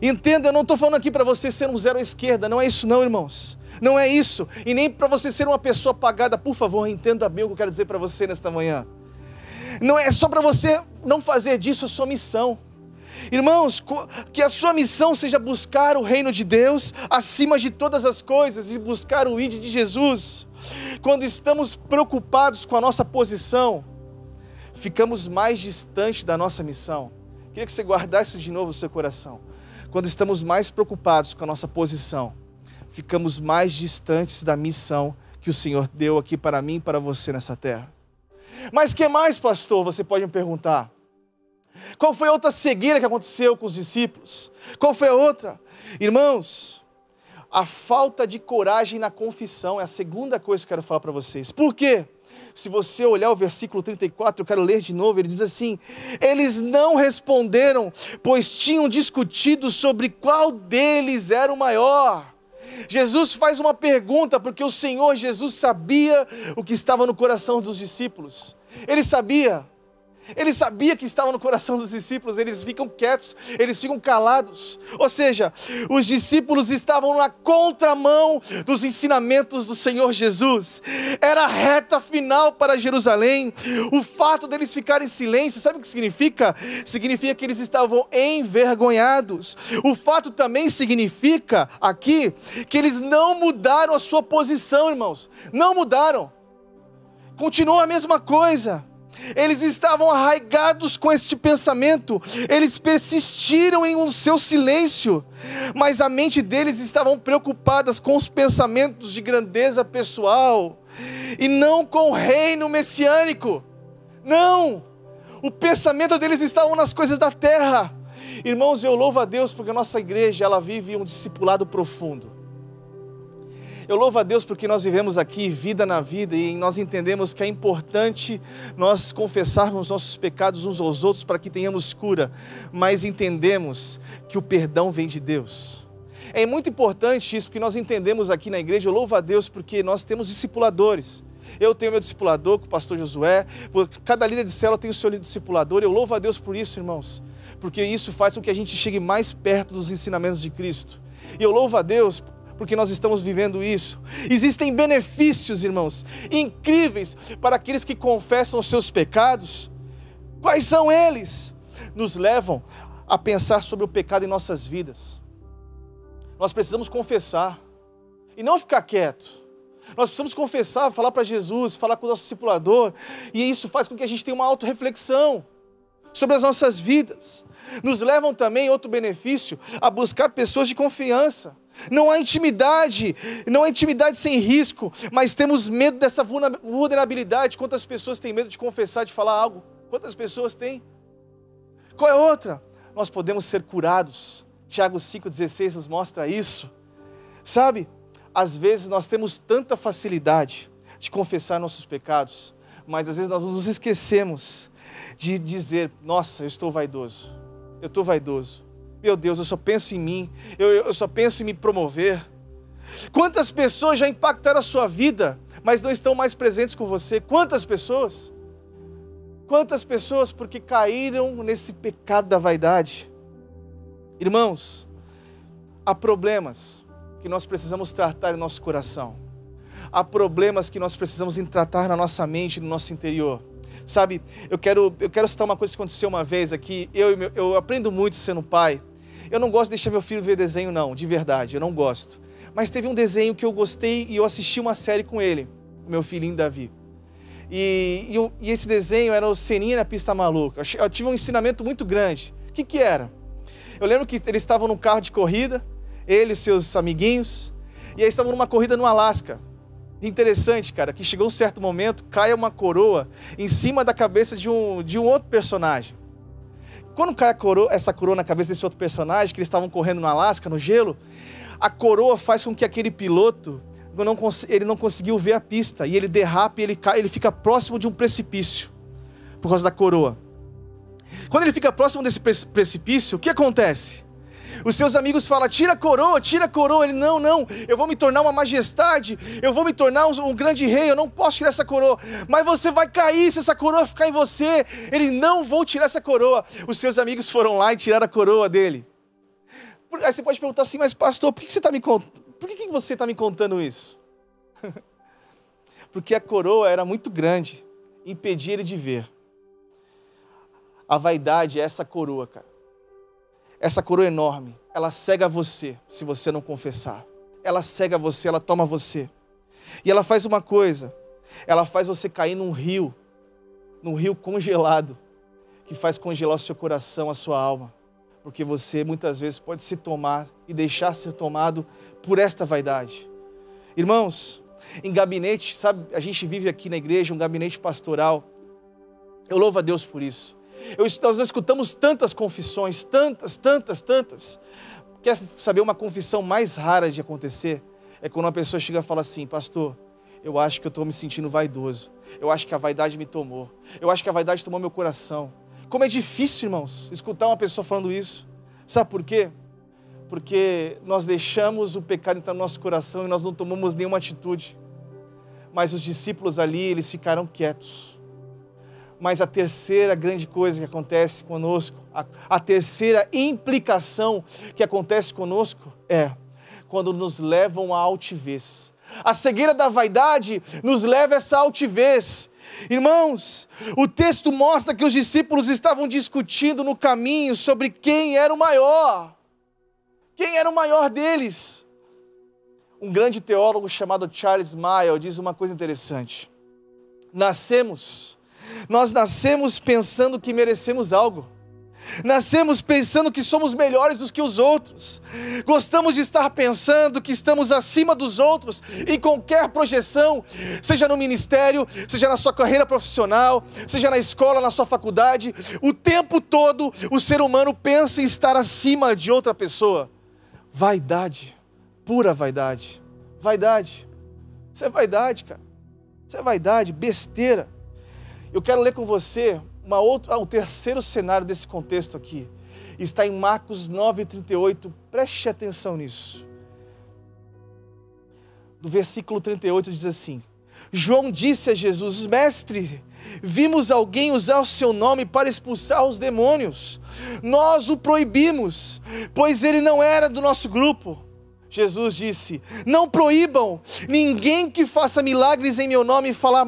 Entenda, eu não estou falando aqui para você ser um zero à esquerda, não é isso não, irmãos. Não é isso. E nem para você ser uma pessoa pagada, por favor, entenda bem o que eu quero dizer para você nesta manhã. Não é só para você não fazer disso a sua missão. Irmãos, que a sua missão seja buscar o reino de Deus acima de todas as coisas e buscar o ID de Jesus. Quando estamos preocupados com a nossa posição, ficamos mais distantes da nossa missão. Queria que você guardasse de novo o seu coração. Quando estamos mais preocupados com a nossa posição, ficamos mais distantes da missão que o Senhor deu aqui para mim e para você nessa terra. Mas que mais, pastor? Você pode me perguntar. Qual foi outra cegueira que aconteceu com os discípulos? Qual foi a outra? Irmãos, a falta de coragem na confissão é a segunda coisa que eu quero falar para vocês. Por quê? se você olhar o versículo 34, eu quero ler de novo, ele diz assim: Eles não responderam, pois tinham discutido sobre qual deles era o maior. Jesus faz uma pergunta, porque o Senhor Jesus sabia o que estava no coração dos discípulos. Ele sabia. Ele sabia que estava no coração dos discípulos, eles ficam quietos, eles ficam calados. Ou seja, os discípulos estavam na contramão dos ensinamentos do Senhor Jesus. Era a reta final para Jerusalém. O fato deles ficarem em silêncio, sabe o que significa? Significa que eles estavam envergonhados. O fato também significa aqui que eles não mudaram a sua posição, irmãos. Não mudaram. Continuou a mesma coisa. Eles estavam arraigados com este pensamento, eles persistiram em um seu silêncio, mas a mente deles estavam preocupadas com os pensamentos de grandeza pessoal e não com o reino messiânico. Não! O pensamento deles estava nas coisas da terra. Irmãos, eu louvo a Deus porque a nossa igreja ela vive um discipulado profundo. Eu louvo a Deus porque nós vivemos aqui vida na vida e nós entendemos que é importante nós confessarmos nossos pecados uns aos outros para que tenhamos cura, mas entendemos que o perdão vem de Deus. É muito importante isso porque nós entendemos aqui na igreja, eu louvo a Deus porque nós temos discipuladores. Eu tenho meu discipulador com o pastor Josué, cada líder de célula tem o seu discipulador. Eu louvo a Deus por isso, irmãos, porque isso faz com que a gente chegue mais perto dos ensinamentos de Cristo. E eu louvo a Deus porque nós estamos vivendo isso. Existem benefícios, irmãos, incríveis para aqueles que confessam os seus pecados. Quais são eles? Nos levam a pensar sobre o pecado em nossas vidas. Nós precisamos confessar e não ficar quieto. Nós precisamos confessar, falar para Jesus, falar com o nosso discipulador, e isso faz com que a gente tenha uma autorreflexão sobre as nossas vidas. Nos levam também, outro benefício, a buscar pessoas de confiança. Não há intimidade, não há intimidade sem risco, mas temos medo dessa vulnerabilidade. Quantas pessoas têm medo de confessar, de falar algo? Quantas pessoas têm? Qual é outra? Nós podemos ser curados. Tiago 5,16 nos mostra isso. Sabe, às vezes nós temos tanta facilidade de confessar nossos pecados, mas às vezes nós nos esquecemos de dizer: Nossa, eu estou vaidoso, eu estou vaidoso meu Deus, eu só penso em mim, eu, eu só penso em me promover. Quantas pessoas já impactaram a sua vida, mas não estão mais presentes com você? Quantas pessoas? Quantas pessoas porque caíram nesse pecado da vaidade? Irmãos, há problemas que nós precisamos tratar em nosso coração. Há problemas que nós precisamos tratar na nossa mente, no nosso interior. Sabe, eu quero, eu quero citar uma coisa que aconteceu uma vez aqui. Eu, eu aprendo muito sendo pai. Eu não gosto de deixar meu filho ver desenho, não, de verdade, eu não gosto. Mas teve um desenho que eu gostei e eu assisti uma série com ele, o meu filhinho Davi. E, e, e esse desenho era o Seninha na Pista Maluca. Eu, tive um ensinamento muito grande. O que, que era? Eu lembro que eles estavam num carro de corrida, ele e seus amiguinhos, e aí estavam numa corrida no Alasca. Interessante, cara, que chegou um certo momento, cai uma coroa em cima da cabeça de um, de um outro personagem. Quando cai coroa, essa coroa na cabeça desse outro personagem, que eles estavam correndo no Alasca, no gelo, a coroa faz com que aquele piloto não, ele não conseguiu ver a pista e ele derrapa e ele cai, ele fica próximo de um precipício por causa da coroa. Quando ele fica próximo desse precipício, o que acontece? Os seus amigos falam: tira a coroa, tira a coroa. Ele: não, não, eu vou me tornar uma majestade, eu vou me tornar um, um grande rei, eu não posso tirar essa coroa. Mas você vai cair se essa coroa ficar em você. Ele: não vou tirar essa coroa. Os seus amigos foram lá e tiraram a coroa dele. Aí você pode perguntar assim: mas pastor, por que você está me contando? Por que você está me contando isso? Porque a coroa era muito grande, impedia ele de ver. A vaidade é essa coroa, cara essa coroa enorme, ela cega você se você não confessar. Ela cega você, ela toma você. E ela faz uma coisa: ela faz você cair num rio, num rio congelado, que faz congelar o seu coração, a sua alma. Porque você muitas vezes pode se tomar e deixar ser tomado por esta vaidade. Irmãos, em gabinete, sabe, a gente vive aqui na igreja um gabinete pastoral. Eu louvo a Deus por isso. Eu, nós escutamos tantas confissões, tantas, tantas, tantas. Quer saber uma confissão mais rara de acontecer? É quando uma pessoa chega e fala assim, pastor, eu acho que eu estou me sentindo vaidoso. Eu acho que a vaidade me tomou. Eu acho que a vaidade tomou meu coração. Como é difícil, irmãos, escutar uma pessoa falando isso. Sabe por quê? Porque nós deixamos o pecado entrar no nosso coração e nós não tomamos nenhuma atitude. Mas os discípulos ali, eles ficaram quietos. Mas a terceira grande coisa que acontece conosco, a, a terceira implicação que acontece conosco é quando nos levam à altivez. A cegueira da vaidade nos leva a essa altivez. Irmãos, o texto mostra que os discípulos estavam discutindo no caminho sobre quem era o maior. Quem era o maior deles? Um grande teólogo chamado Charles Mayer diz uma coisa interessante. Nascemos, nós nascemos pensando que merecemos algo. Nascemos pensando que somos melhores do que os outros. Gostamos de estar pensando que estamos acima dos outros em qualquer projeção, seja no ministério, seja na sua carreira profissional, seja na escola, na sua faculdade. O tempo todo o ser humano pensa em estar acima de outra pessoa. Vaidade, pura vaidade. Vaidade. Isso é vaidade, cara. Isso é vaidade, besteira. Eu quero ler com você uma outra, ah, o terceiro cenário desse contexto aqui está em Marcos 9,38. Preste atenção nisso. Do versículo 38 diz assim: João disse a Jesus: Mestre, vimos alguém usar o seu nome para expulsar os demônios. Nós o proibimos, pois ele não era do nosso grupo. Jesus disse: Não proíbam, ninguém que faça milagres em meu nome falar,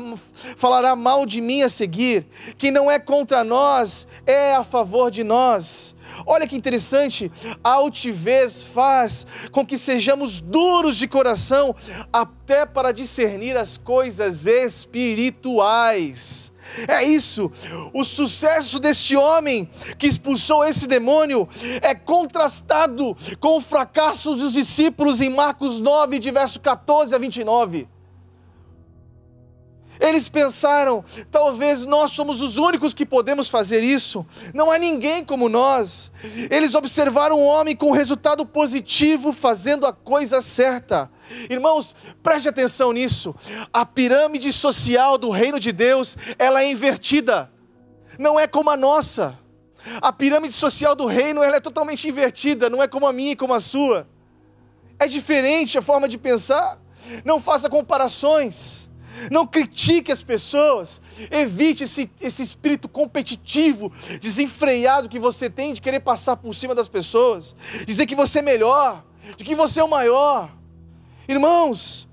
falará mal de mim a seguir. Quem não é contra nós é a favor de nós. Olha que interessante, a altivez faz com que sejamos duros de coração, até para discernir as coisas espirituais. É isso. O sucesso deste homem que expulsou esse demônio é contrastado com o fracasso dos discípulos em Marcos 9, de verso 14 a 29. Eles pensaram, talvez nós somos os únicos que podemos fazer isso, não há ninguém como nós. Eles observaram um homem com resultado positivo fazendo a coisa certa. Irmãos, preste atenção nisso. A pirâmide social do reino de Deus, ela é invertida. Não é como a nossa. A pirâmide social do reino, ela é totalmente invertida, não é como a minha e como a sua. É diferente a forma de pensar. Não faça comparações. Não critique as pessoas. Evite esse, esse espírito competitivo, desenfreado que você tem de querer passar por cima das pessoas, dizer que você é melhor, de que você é o maior. Irmãos,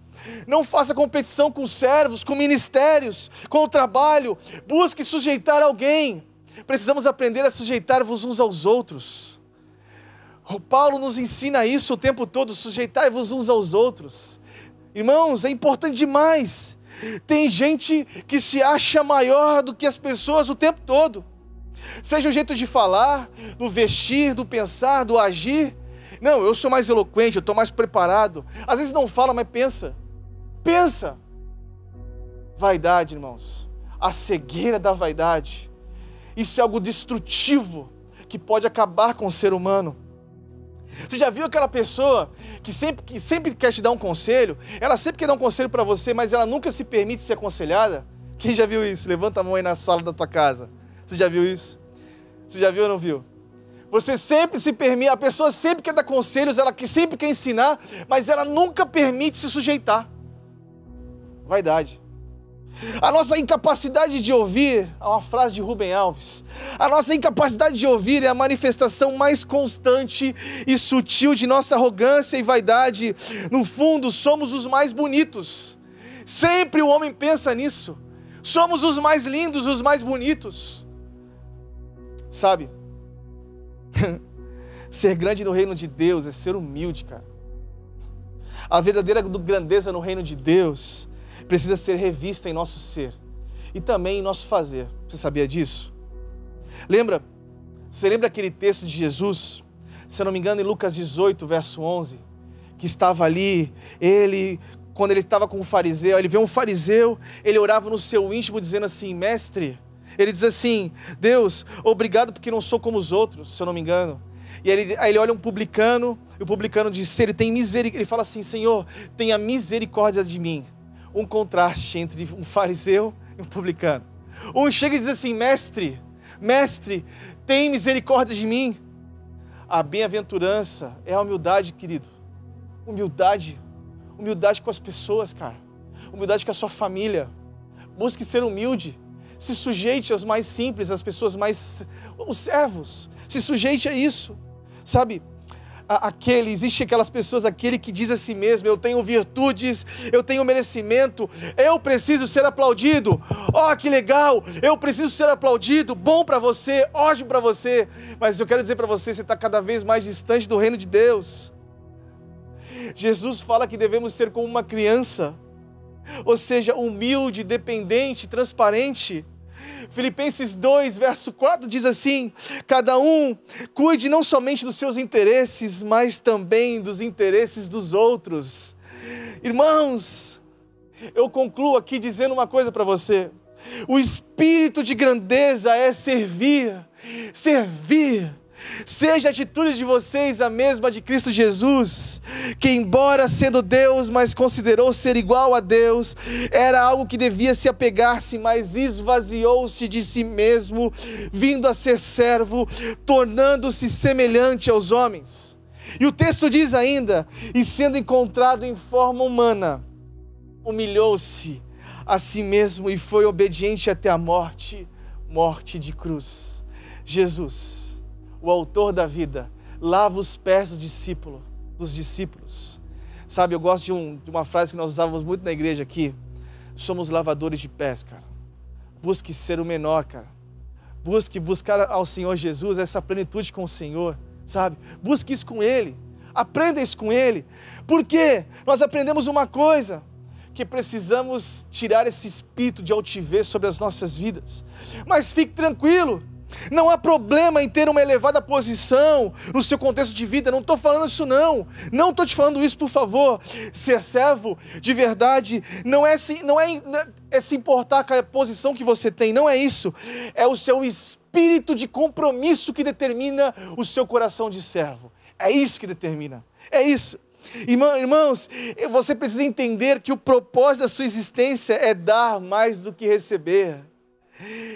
não faça competição com servos, com ministérios, com o trabalho. Busque sujeitar alguém. Precisamos aprender a sujeitar-vos uns aos outros. O Paulo nos ensina isso o tempo todo: sujeitai-vos uns aos outros. Irmãos, é importante demais. Tem gente que se acha maior do que as pessoas o tempo todo. Seja o jeito de falar, do vestir, do pensar, do agir. Não, eu sou mais eloquente, eu estou mais preparado. Às vezes não fala, mas pensa. Pensa. Vaidade, irmãos. A cegueira da vaidade. Isso é algo destrutivo que pode acabar com o ser humano. Você já viu aquela pessoa que sempre, que sempre quer te dar um conselho? Ela sempre quer dar um conselho para você, mas ela nunca se permite ser aconselhada? Quem já viu isso? Levanta a mão aí na sala da tua casa. Você já viu isso? Você já viu ou não viu? Você sempre se permite, a pessoa sempre quer dar conselhos, ela sempre quer ensinar, mas ela nunca permite se sujeitar. Vaidade. A nossa incapacidade de ouvir, é uma frase de Rubem Alves. A nossa incapacidade de ouvir é a manifestação mais constante e sutil de nossa arrogância e vaidade. No fundo, somos os mais bonitos. Sempre o homem pensa nisso. Somos os mais lindos, os mais bonitos. Sabe? ser grande no reino de Deus é ser humilde, cara. A verdadeira grandeza no reino de Deus precisa ser revista em nosso ser e também em nosso fazer. Você sabia disso? Lembra? Você lembra aquele texto de Jesus, se eu não me engano, em Lucas 18, verso 11, que estava ali, ele, quando ele estava com o fariseu, ele vê um fariseu, ele orava no seu íntimo dizendo assim: Mestre, ele diz assim: Deus, obrigado porque não sou como os outros, se eu não me engano. E ele, aí ele olha um publicano, e o publicano diz: ele tem misericórdia, ele fala assim: Senhor, tenha misericórdia de mim um contraste entre um fariseu e um publicano. Um chega e diz assim: Mestre, mestre, tem misericórdia de mim. A bem-aventurança é a humildade, querido. Humildade. Humildade com as pessoas, cara. Humildade com a sua família. Busque ser humilde. Se sujeite aos mais simples, às pessoas mais. os servos. Se sujeite a isso. Sabe? Aquele, existe aquelas pessoas, aquele que diz a si mesmo: eu tenho virtudes, eu tenho merecimento, eu preciso ser aplaudido. Oh, que legal! Eu preciso ser aplaudido, bom para você, ótimo para você. Mas eu quero dizer para você: você está cada vez mais distante do reino de Deus. Jesus fala que devemos ser como uma criança, ou seja, humilde, dependente, transparente. Filipenses 2, verso 4 diz assim: Cada um cuide não somente dos seus interesses, mas também dos interesses dos outros. Irmãos, eu concluo aqui dizendo uma coisa para você. O espírito de grandeza é servir, servir Seja a atitude de vocês a mesma de Cristo Jesus, que, embora sendo Deus, mas considerou ser igual a Deus, era algo que devia se apegar-se, mas esvaziou-se de si mesmo, vindo a ser servo, tornando-se semelhante aos homens. E o texto diz ainda: e sendo encontrado em forma humana, humilhou-se a si mesmo e foi obediente até a morte morte de cruz. Jesus o autor da vida, lava os pés do discípulo, dos discípulos. Sabe, eu gosto de, um, de uma frase que nós usávamos muito na igreja aqui. Somos lavadores de pés, cara. Busque ser o menor, cara. Busque buscar ao Senhor Jesus essa plenitude com o Senhor, sabe? Busque isso com Ele. Aprenda isso com Ele. Porque nós aprendemos uma coisa, que precisamos tirar esse espírito de altivez sobre as nossas vidas. Mas fique tranquilo, não há problema em ter uma elevada posição no seu contexto de vida, não estou falando isso não. Não estou te falando isso, por favor. Ser servo de verdade não é, se, não é, é se importar com a posição que você tem, não é isso. É o seu espírito de compromisso que determina o seu coração de servo. É isso que determina. É isso. Irmãos, você precisa entender que o propósito da sua existência é dar mais do que receber.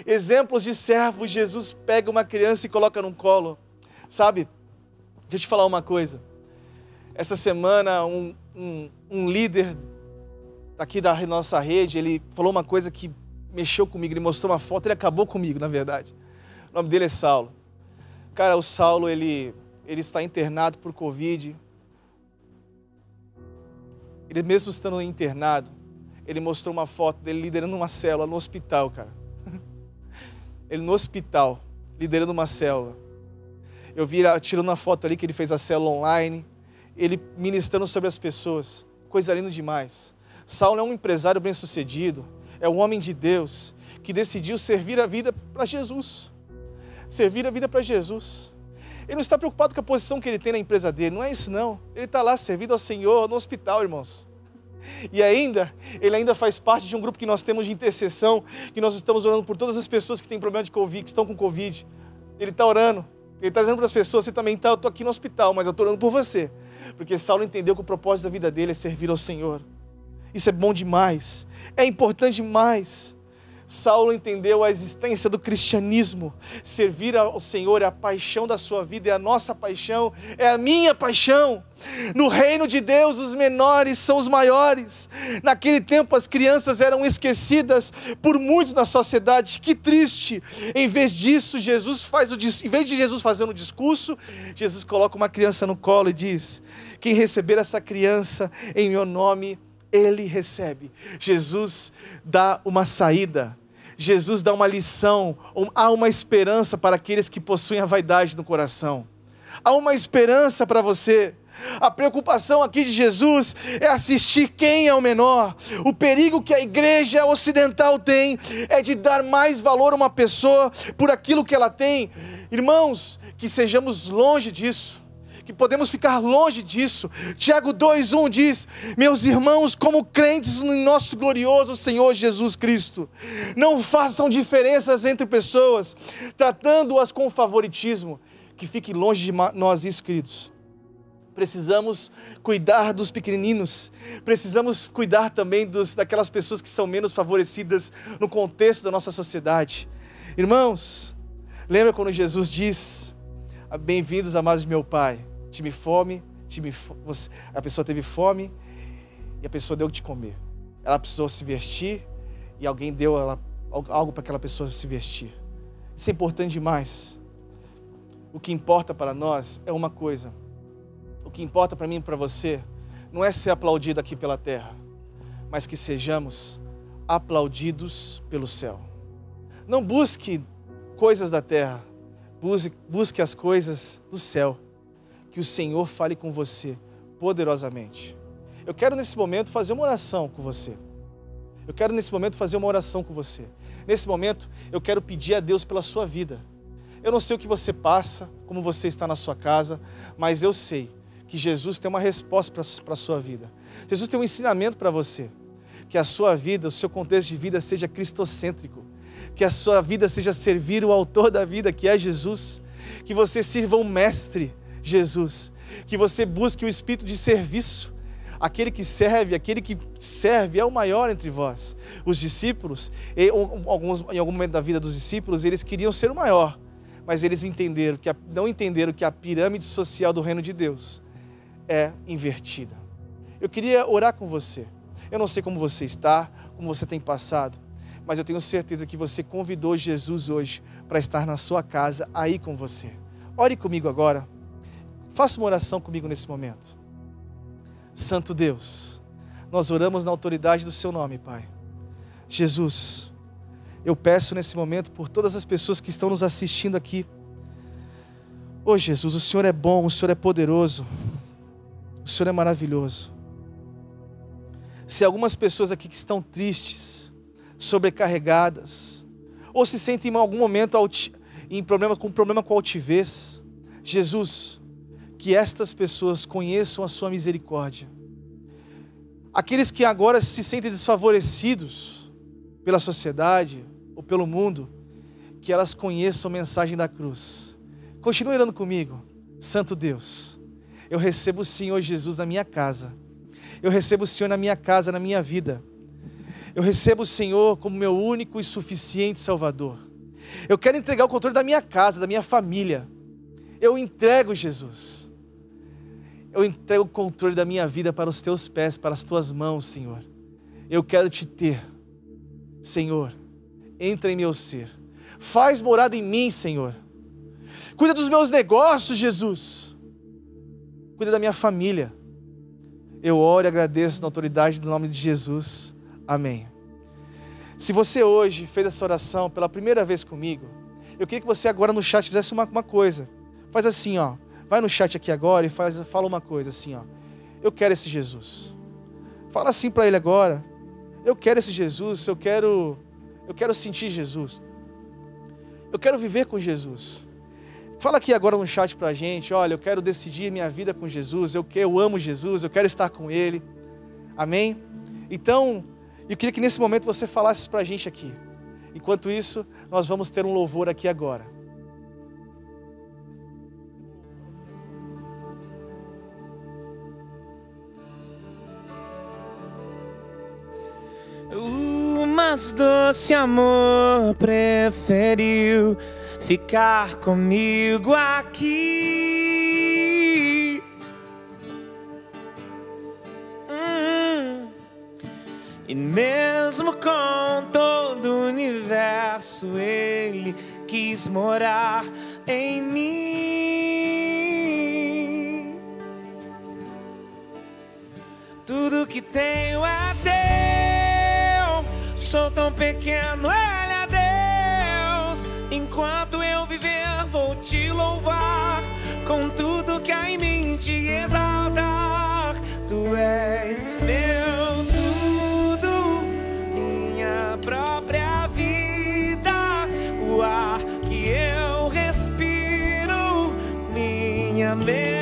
Exemplos de servos, Jesus pega uma criança e coloca num colo. Sabe, deixa eu te falar uma coisa. Essa semana, um, um, um líder aqui da nossa rede, ele falou uma coisa que mexeu comigo. Ele mostrou uma foto, ele acabou comigo, na verdade. O nome dele é Saulo. Cara, o Saulo, ele, ele está internado por Covid. Ele mesmo estando internado, ele mostrou uma foto dele liderando uma célula no hospital, cara ele no hospital, liderando uma célula. Eu vi tirando uma foto ali que ele fez a célula online, ele ministrando sobre as pessoas. Coisa linda demais. Saulo é um empresário bem-sucedido, é um homem de Deus que decidiu servir a vida para Jesus. Servir a vida para Jesus. Ele não está preocupado com a posição que ele tem na empresa dele, não é isso não. Ele está lá servindo ao Senhor no hospital, irmãos. E ainda, ele ainda faz parte de um grupo que nós temos de intercessão, que nós estamos orando por todas as pessoas que têm problema de Covid, que estão com Covid. Ele está orando, ele está dizendo para as pessoas, você também está, eu estou aqui no hospital, mas eu estou orando por você. Porque Saulo entendeu que o propósito da vida dele é servir ao Senhor. Isso é bom demais, é importante demais. Saulo entendeu a existência do cristianismo. Servir ao Senhor é a paixão da sua vida, é a nossa paixão, é a minha paixão. No reino de Deus, os menores são os maiores. Naquele tempo, as crianças eram esquecidas por muitos na sociedade. Que triste! Em vez disso, Jesus faz o em vez de Jesus fazer um discurso, Jesus coloca uma criança no colo e diz: Quem receber essa criança em meu nome, ele recebe. Jesus dá uma saída Jesus dá uma lição, há uma esperança para aqueles que possuem a vaidade no coração. Há uma esperança para você. A preocupação aqui de Jesus é assistir quem é o menor. O perigo que a igreja ocidental tem é de dar mais valor a uma pessoa por aquilo que ela tem. Irmãos, que sejamos longe disso que podemos ficar longe disso. Tiago 2:1 diz: "Meus irmãos, como crentes no nosso glorioso Senhor Jesus Cristo, não façam diferenças entre pessoas, tratando-as com favoritismo, que fique longe de nós isso, queridos. Precisamos cuidar dos pequeninos. Precisamos cuidar também dos, daquelas pessoas que são menos favorecidas no contexto da nossa sociedade. Irmãos, lembra quando Jesus diz: Bem-vindos, amados de meu Pai. Tive fome, tive fo- você- a pessoa teve fome e a pessoa deu o que comer. Ela precisou se vestir e alguém deu ela, algo para aquela pessoa se vestir. Isso é importante demais. O que importa para nós é uma coisa. O que importa para mim e para você não é ser aplaudido aqui pela terra, mas que sejamos aplaudidos pelo céu. Não busque coisas da terra, busque, busque as coisas do céu. Que o Senhor fale com você poderosamente. Eu quero nesse momento fazer uma oração com você. Eu quero nesse momento fazer uma oração com você. Nesse momento, eu quero pedir a Deus pela sua vida. Eu não sei o que você passa, como você está na sua casa, mas eu sei que Jesus tem uma resposta para a sua vida. Jesus tem um ensinamento para você. Que a sua vida, o seu contexto de vida seja cristocêntrico. Que a sua vida seja servir o autor da vida, que é Jesus. Que você sirva o mestre, Jesus. Que você busque o espírito de serviço. Aquele que serve, aquele que serve é o maior entre vós. Os discípulos, em algum momento da vida dos discípulos, eles queriam ser o maior, mas eles entenderam que não entenderam que a pirâmide social do reino de Deus é invertida. Eu queria orar com você. Eu não sei como você está, como você tem passado, mas eu tenho certeza que você convidou Jesus hoje para estar na sua casa, aí com você. Ore comigo agora. Faça uma oração comigo nesse momento. Santo Deus, nós oramos na autoridade do Seu nome, Pai. Jesus, eu peço nesse momento por todas as pessoas que estão nos assistindo aqui. Ô Jesus, o Senhor é bom, o Senhor é poderoso, o Senhor é maravilhoso. Se algumas pessoas aqui que estão tristes, sobrecarregadas, ou se sentem em algum momento em problema, com problema com altivez, Jesus, que estas pessoas conheçam a sua misericórdia. Aqueles que agora se sentem desfavorecidos pela sociedade ou pelo mundo, que elas conheçam a mensagem da cruz. Continue orando comigo, Santo Deus. Eu recebo o Senhor Jesus na minha casa. Eu recebo o Senhor na minha casa, na minha vida. Eu recebo o Senhor como meu único e suficiente Salvador. Eu quero entregar o controle da minha casa, da minha família. Eu entrego, Jesus. Eu entrego o controle da minha vida para os teus pés, para as tuas mãos, Senhor. Eu quero te ter. Senhor, entra em meu ser. Faz morada em mim, Senhor. Cuida dos meus negócios, Jesus. Cuida da minha família. Eu oro e agradeço na autoridade do nome de Jesus. Amém. Se você hoje fez essa oração pela primeira vez comigo, eu queria que você agora no chat fizesse uma, uma coisa. Faz assim, ó. Vai no chat aqui agora e faz, fala uma coisa assim, ó. Eu quero esse Jesus. Fala assim para ele agora. Eu quero esse Jesus, eu quero eu quero sentir Jesus. Eu quero viver com Jesus. Fala aqui agora no chat pra gente, olha, eu quero decidir minha vida com Jesus, eu, que- eu amo Jesus, eu quero estar com Ele. Amém? Então, eu queria que nesse momento você falasse pra gente aqui. Enquanto isso, nós vamos ter um louvor aqui agora. O mais doce amor preferiu ficar comigo aqui. Hum. E mesmo com todo o universo, ele quis morar em mim. Tudo que tenho é teu. Sou tão pequeno, ele é Deus. Enquanto eu viver, vou te louvar. Com tudo que há em mim, te exaltar. Tu és meu tudo, minha própria vida. O ar que eu respiro, minha melodia.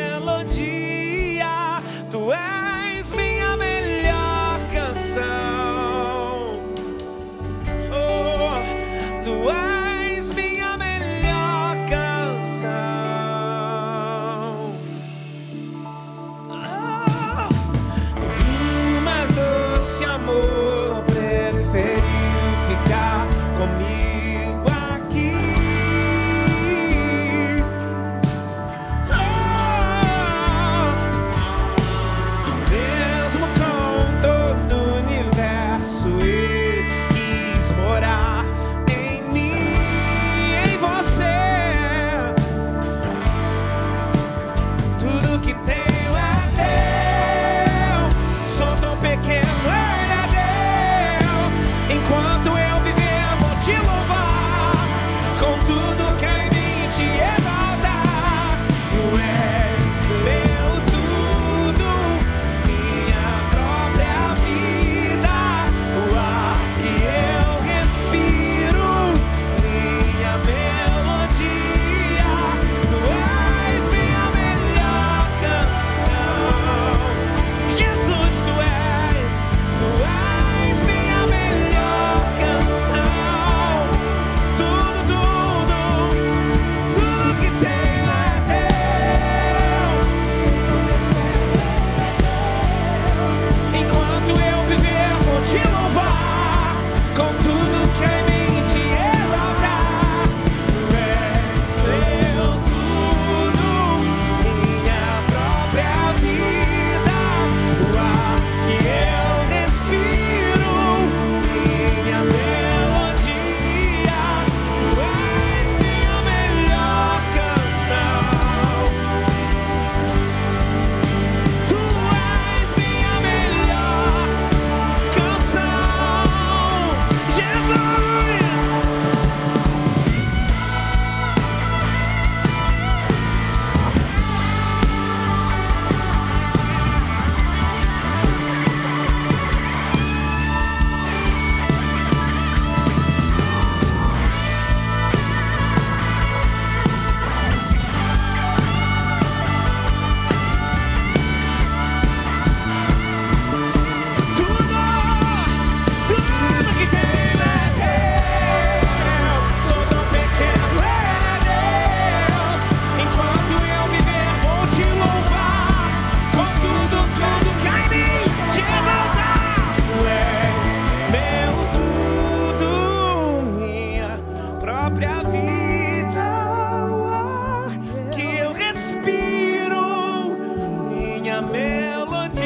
Minha melodia.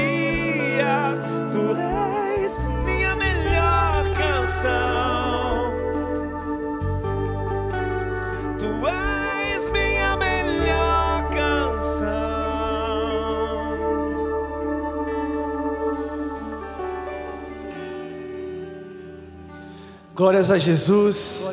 Tu és minha melhor canção. Tu és minha melhor canção. Glórias a Jesus.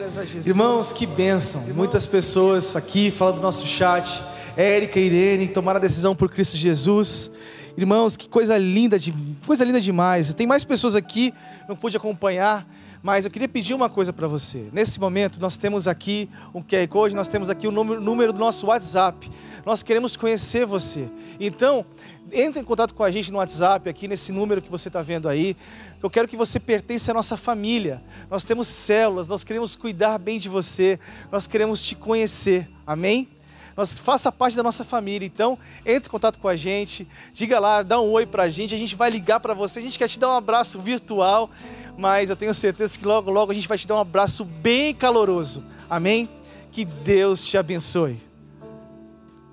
Irmãos, que bênção. Muitas pessoas aqui falando do nosso chat. Érica e Irene tomaram a decisão por Cristo Jesus. Irmãos, que coisa linda, de, coisa linda demais. Tem mais pessoas aqui, não pude acompanhar, mas eu queria pedir uma coisa para você. Nesse momento, nós temos aqui um QR Code, nós temos aqui o número, número do nosso WhatsApp. Nós queremos conhecer você. Então, entre em contato com a gente no WhatsApp, aqui nesse número que você está vendo aí. Eu quero que você pertença à nossa família. Nós temos células, nós queremos cuidar bem de você, nós queremos te conhecer. Amém? Nós faça parte da nossa família. Então, entre em contato com a gente, diga lá, dá um oi pra gente, a gente vai ligar para você, a gente quer te dar um abraço virtual, mas eu tenho certeza que logo logo a gente vai te dar um abraço bem caloroso. Amém? Que Deus te abençoe.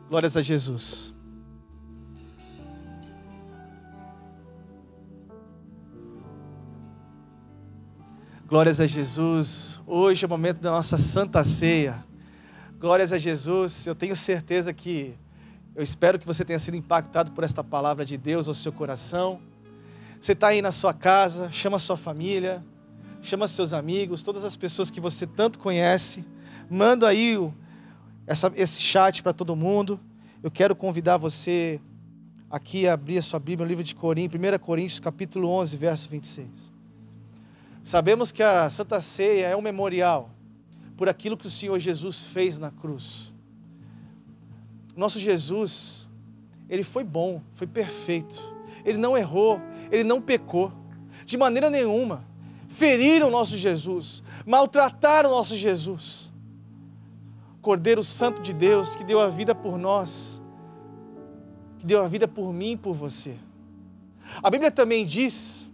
Glórias a Jesus. Glórias a Jesus. Hoje é o momento da nossa santa ceia. Glórias a Jesus. Eu tenho certeza que eu espero que você tenha sido impactado por esta palavra de Deus ao seu coração. Você está aí na sua casa, chama a sua família, chama seus amigos, todas as pessoas que você tanto conhece. Manda aí o, essa, esse chat para todo mundo. Eu quero convidar você aqui a abrir a sua Bíblia no livro de Coríntios, 1 Coríntios, capítulo 11, verso 26. Sabemos que a Santa Ceia é um memorial por aquilo que o Senhor Jesus fez na cruz. Nosso Jesus, ele foi bom, foi perfeito. Ele não errou, ele não pecou de maneira nenhuma. Feriram nosso Jesus, maltrataram nosso Jesus. Cordeiro Santo de Deus que deu a vida por nós, que deu a vida por mim e por você. A Bíblia também diz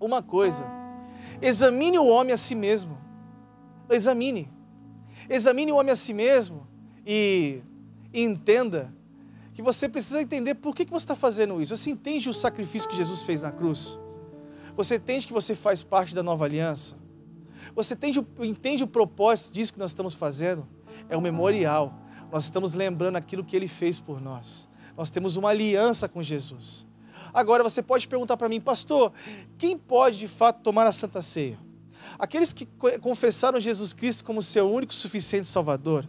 uma coisa: examine o homem a si mesmo. Examine. Examine o homem a si mesmo e, entenda que você precisa entender por que, que você está fazendo isso. Você entende o sacrifício que Jesus fez na cruz? Você entende que você faz parte da nova aliança? Você entende, entende o propósito disso que nós estamos fazendo? É um memorial. Nós estamos lembrando aquilo que ele fez por nós. Nós temos uma aliança com Jesus. Agora você pode perguntar para mim, pastor, quem pode de fato tomar a Santa Ceia? Aqueles que co- confessaram Jesus Cristo como seu único e suficiente Salvador,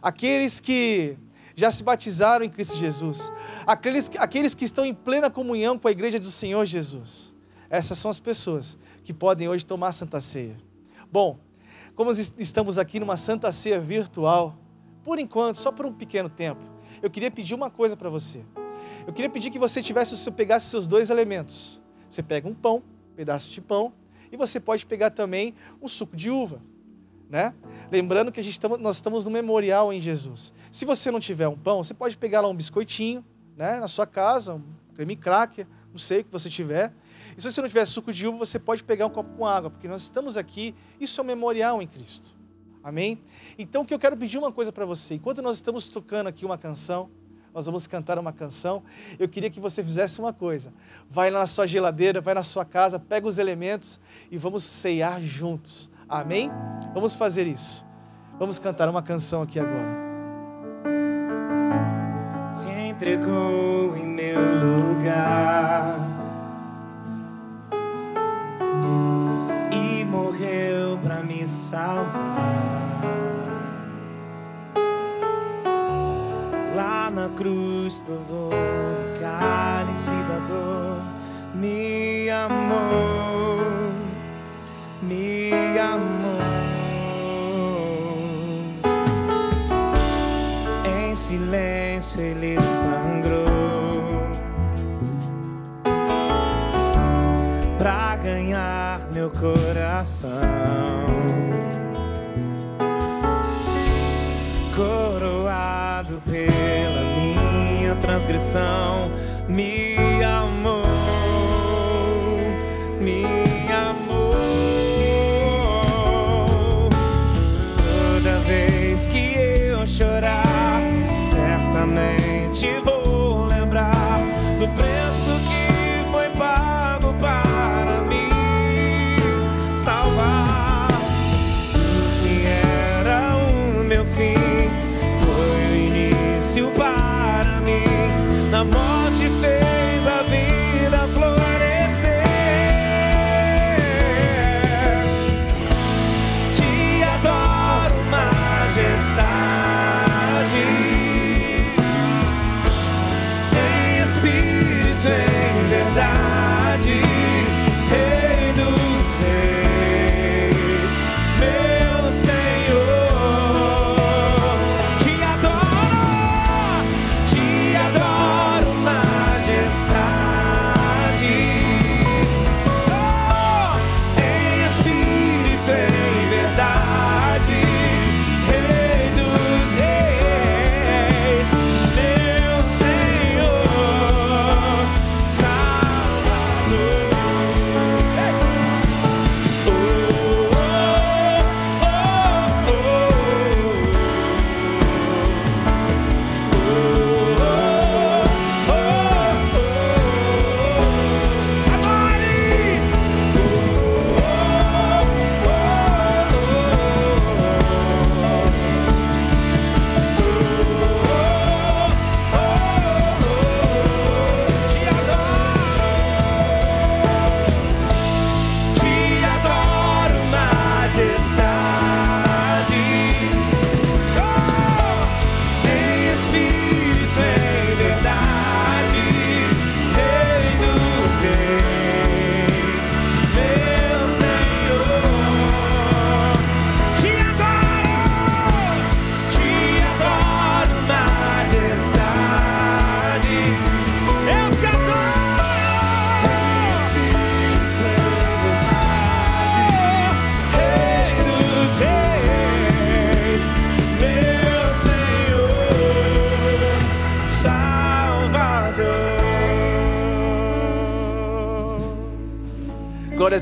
aqueles que já se batizaram em Cristo Jesus, aqueles, que- aqueles que estão em plena comunhão com a igreja do Senhor Jesus. Essas são as pessoas que podem hoje tomar a Santa Ceia. Bom, como es- estamos aqui numa Santa Ceia virtual, por enquanto, só por um pequeno tempo, eu queria pedir uma coisa para você. Eu queria pedir que você tivesse, você pegasse os seus dois elementos. Você pega um pão, um pedaço de pão, e você pode pegar também um suco de uva, né? Lembrando que a gente estamos, nós estamos no memorial em Jesus. Se você não tiver um pão, você pode pegar lá um biscoitinho, né, na sua casa, um creme cracker, não sei o que você tiver. E se você não tiver suco de uva, você pode pegar um copo com água, porque nós estamos aqui, isso é um memorial em Cristo. Amém? Então, que eu quero pedir uma coisa para você. Enquanto nós estamos tocando aqui uma canção, nós vamos cantar uma canção. Eu queria que você fizesse uma coisa. Vai lá na sua geladeira, vai na sua casa, pega os elementos e vamos ceiar juntos. Amém? Vamos fazer isso. Vamos cantar uma canção aqui agora. se entregou em meu lugar e morreu para me salvar. Cruz provou cálice da dor, me amou, transgressão, me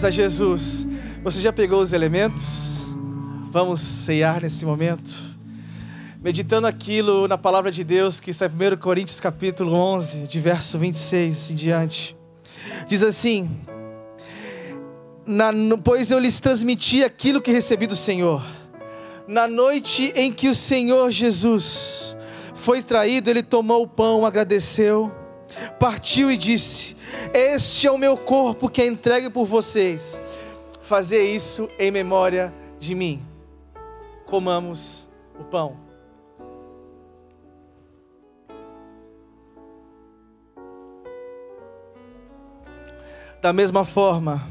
A Jesus. Você já pegou os elementos? Vamos ceiar nesse momento. Meditando aquilo na palavra de Deus que está em 1 Coríntios capítulo 11, de verso 26 em diante. Diz assim: Na- Pois eu lhes transmiti aquilo que recebi do Senhor. Na noite em que o Senhor Jesus foi traído, ele tomou o pão, agradeceu, partiu e disse: Este é o meu corpo que é entregue por vocês. fazer isso em memória de mim. Comamos o pão. Da mesma forma,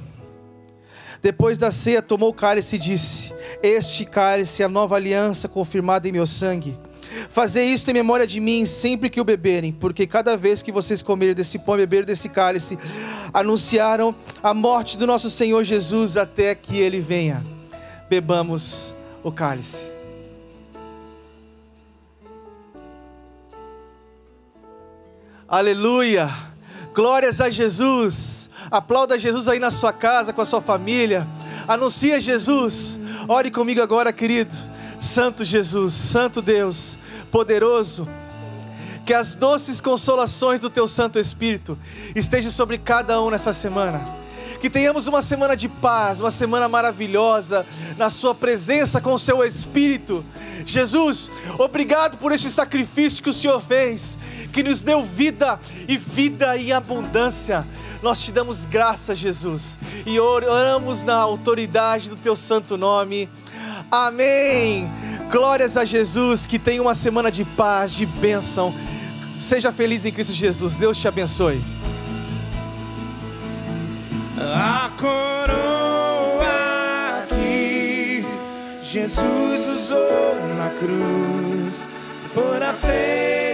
depois da ceia, tomou o cálice e disse: Este cálice é a nova aliança confirmada em meu sangue. Fazer isto em memória de mim sempre que o beberem, porque cada vez que vocês comerem desse pão e beberem desse cálice, anunciaram a morte do nosso Senhor Jesus até que ele venha. Bebamos o cálice. Aleluia! Glórias a Jesus! Aplauda Jesus aí na sua casa, com a sua família. Anuncia Jesus. Ore comigo agora, querido. Santo Jesus, Santo Deus, poderoso. Que as doces consolações do Teu Santo Espírito estejam sobre cada um nessa semana. Que tenhamos uma semana de paz, uma semana maravilhosa, na Sua presença com o Seu Espírito. Jesus, obrigado por este sacrifício que o Senhor fez, que nos deu vida e vida em abundância. Nós te damos graça, Jesus, e oramos na autoridade do Teu santo nome. Amém. Glórias a Jesus, que tenha uma semana de paz, de bênção. Seja feliz em Cristo Jesus. Deus te abençoe. A coroa que Jesus usou na cruz fora feita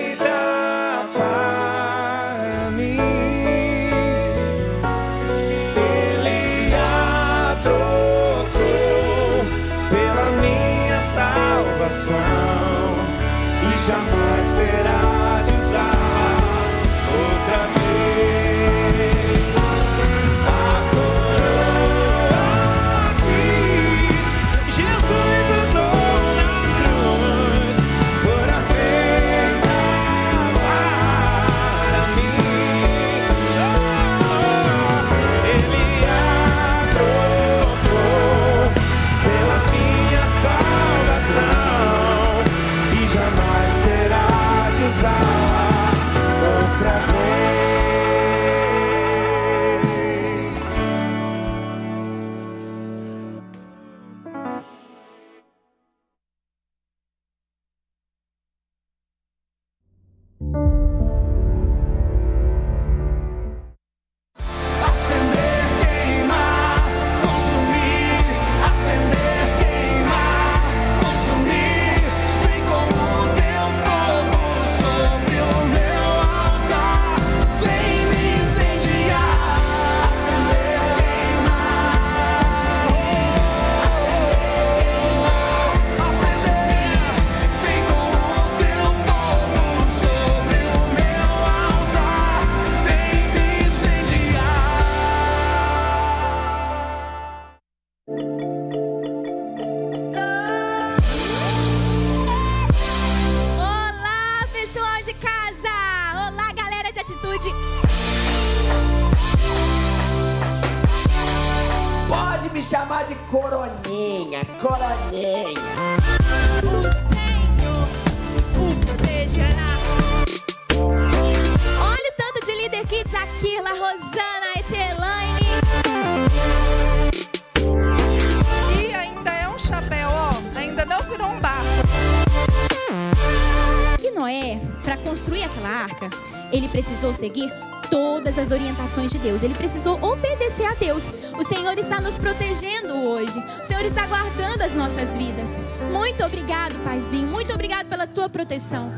orientações de Deus. Ele precisou obedecer a Deus. O Senhor está nos protegendo hoje. O Senhor está guardando as nossas vidas. Muito obrigado, Paizinho. Muito obrigado pela tua proteção.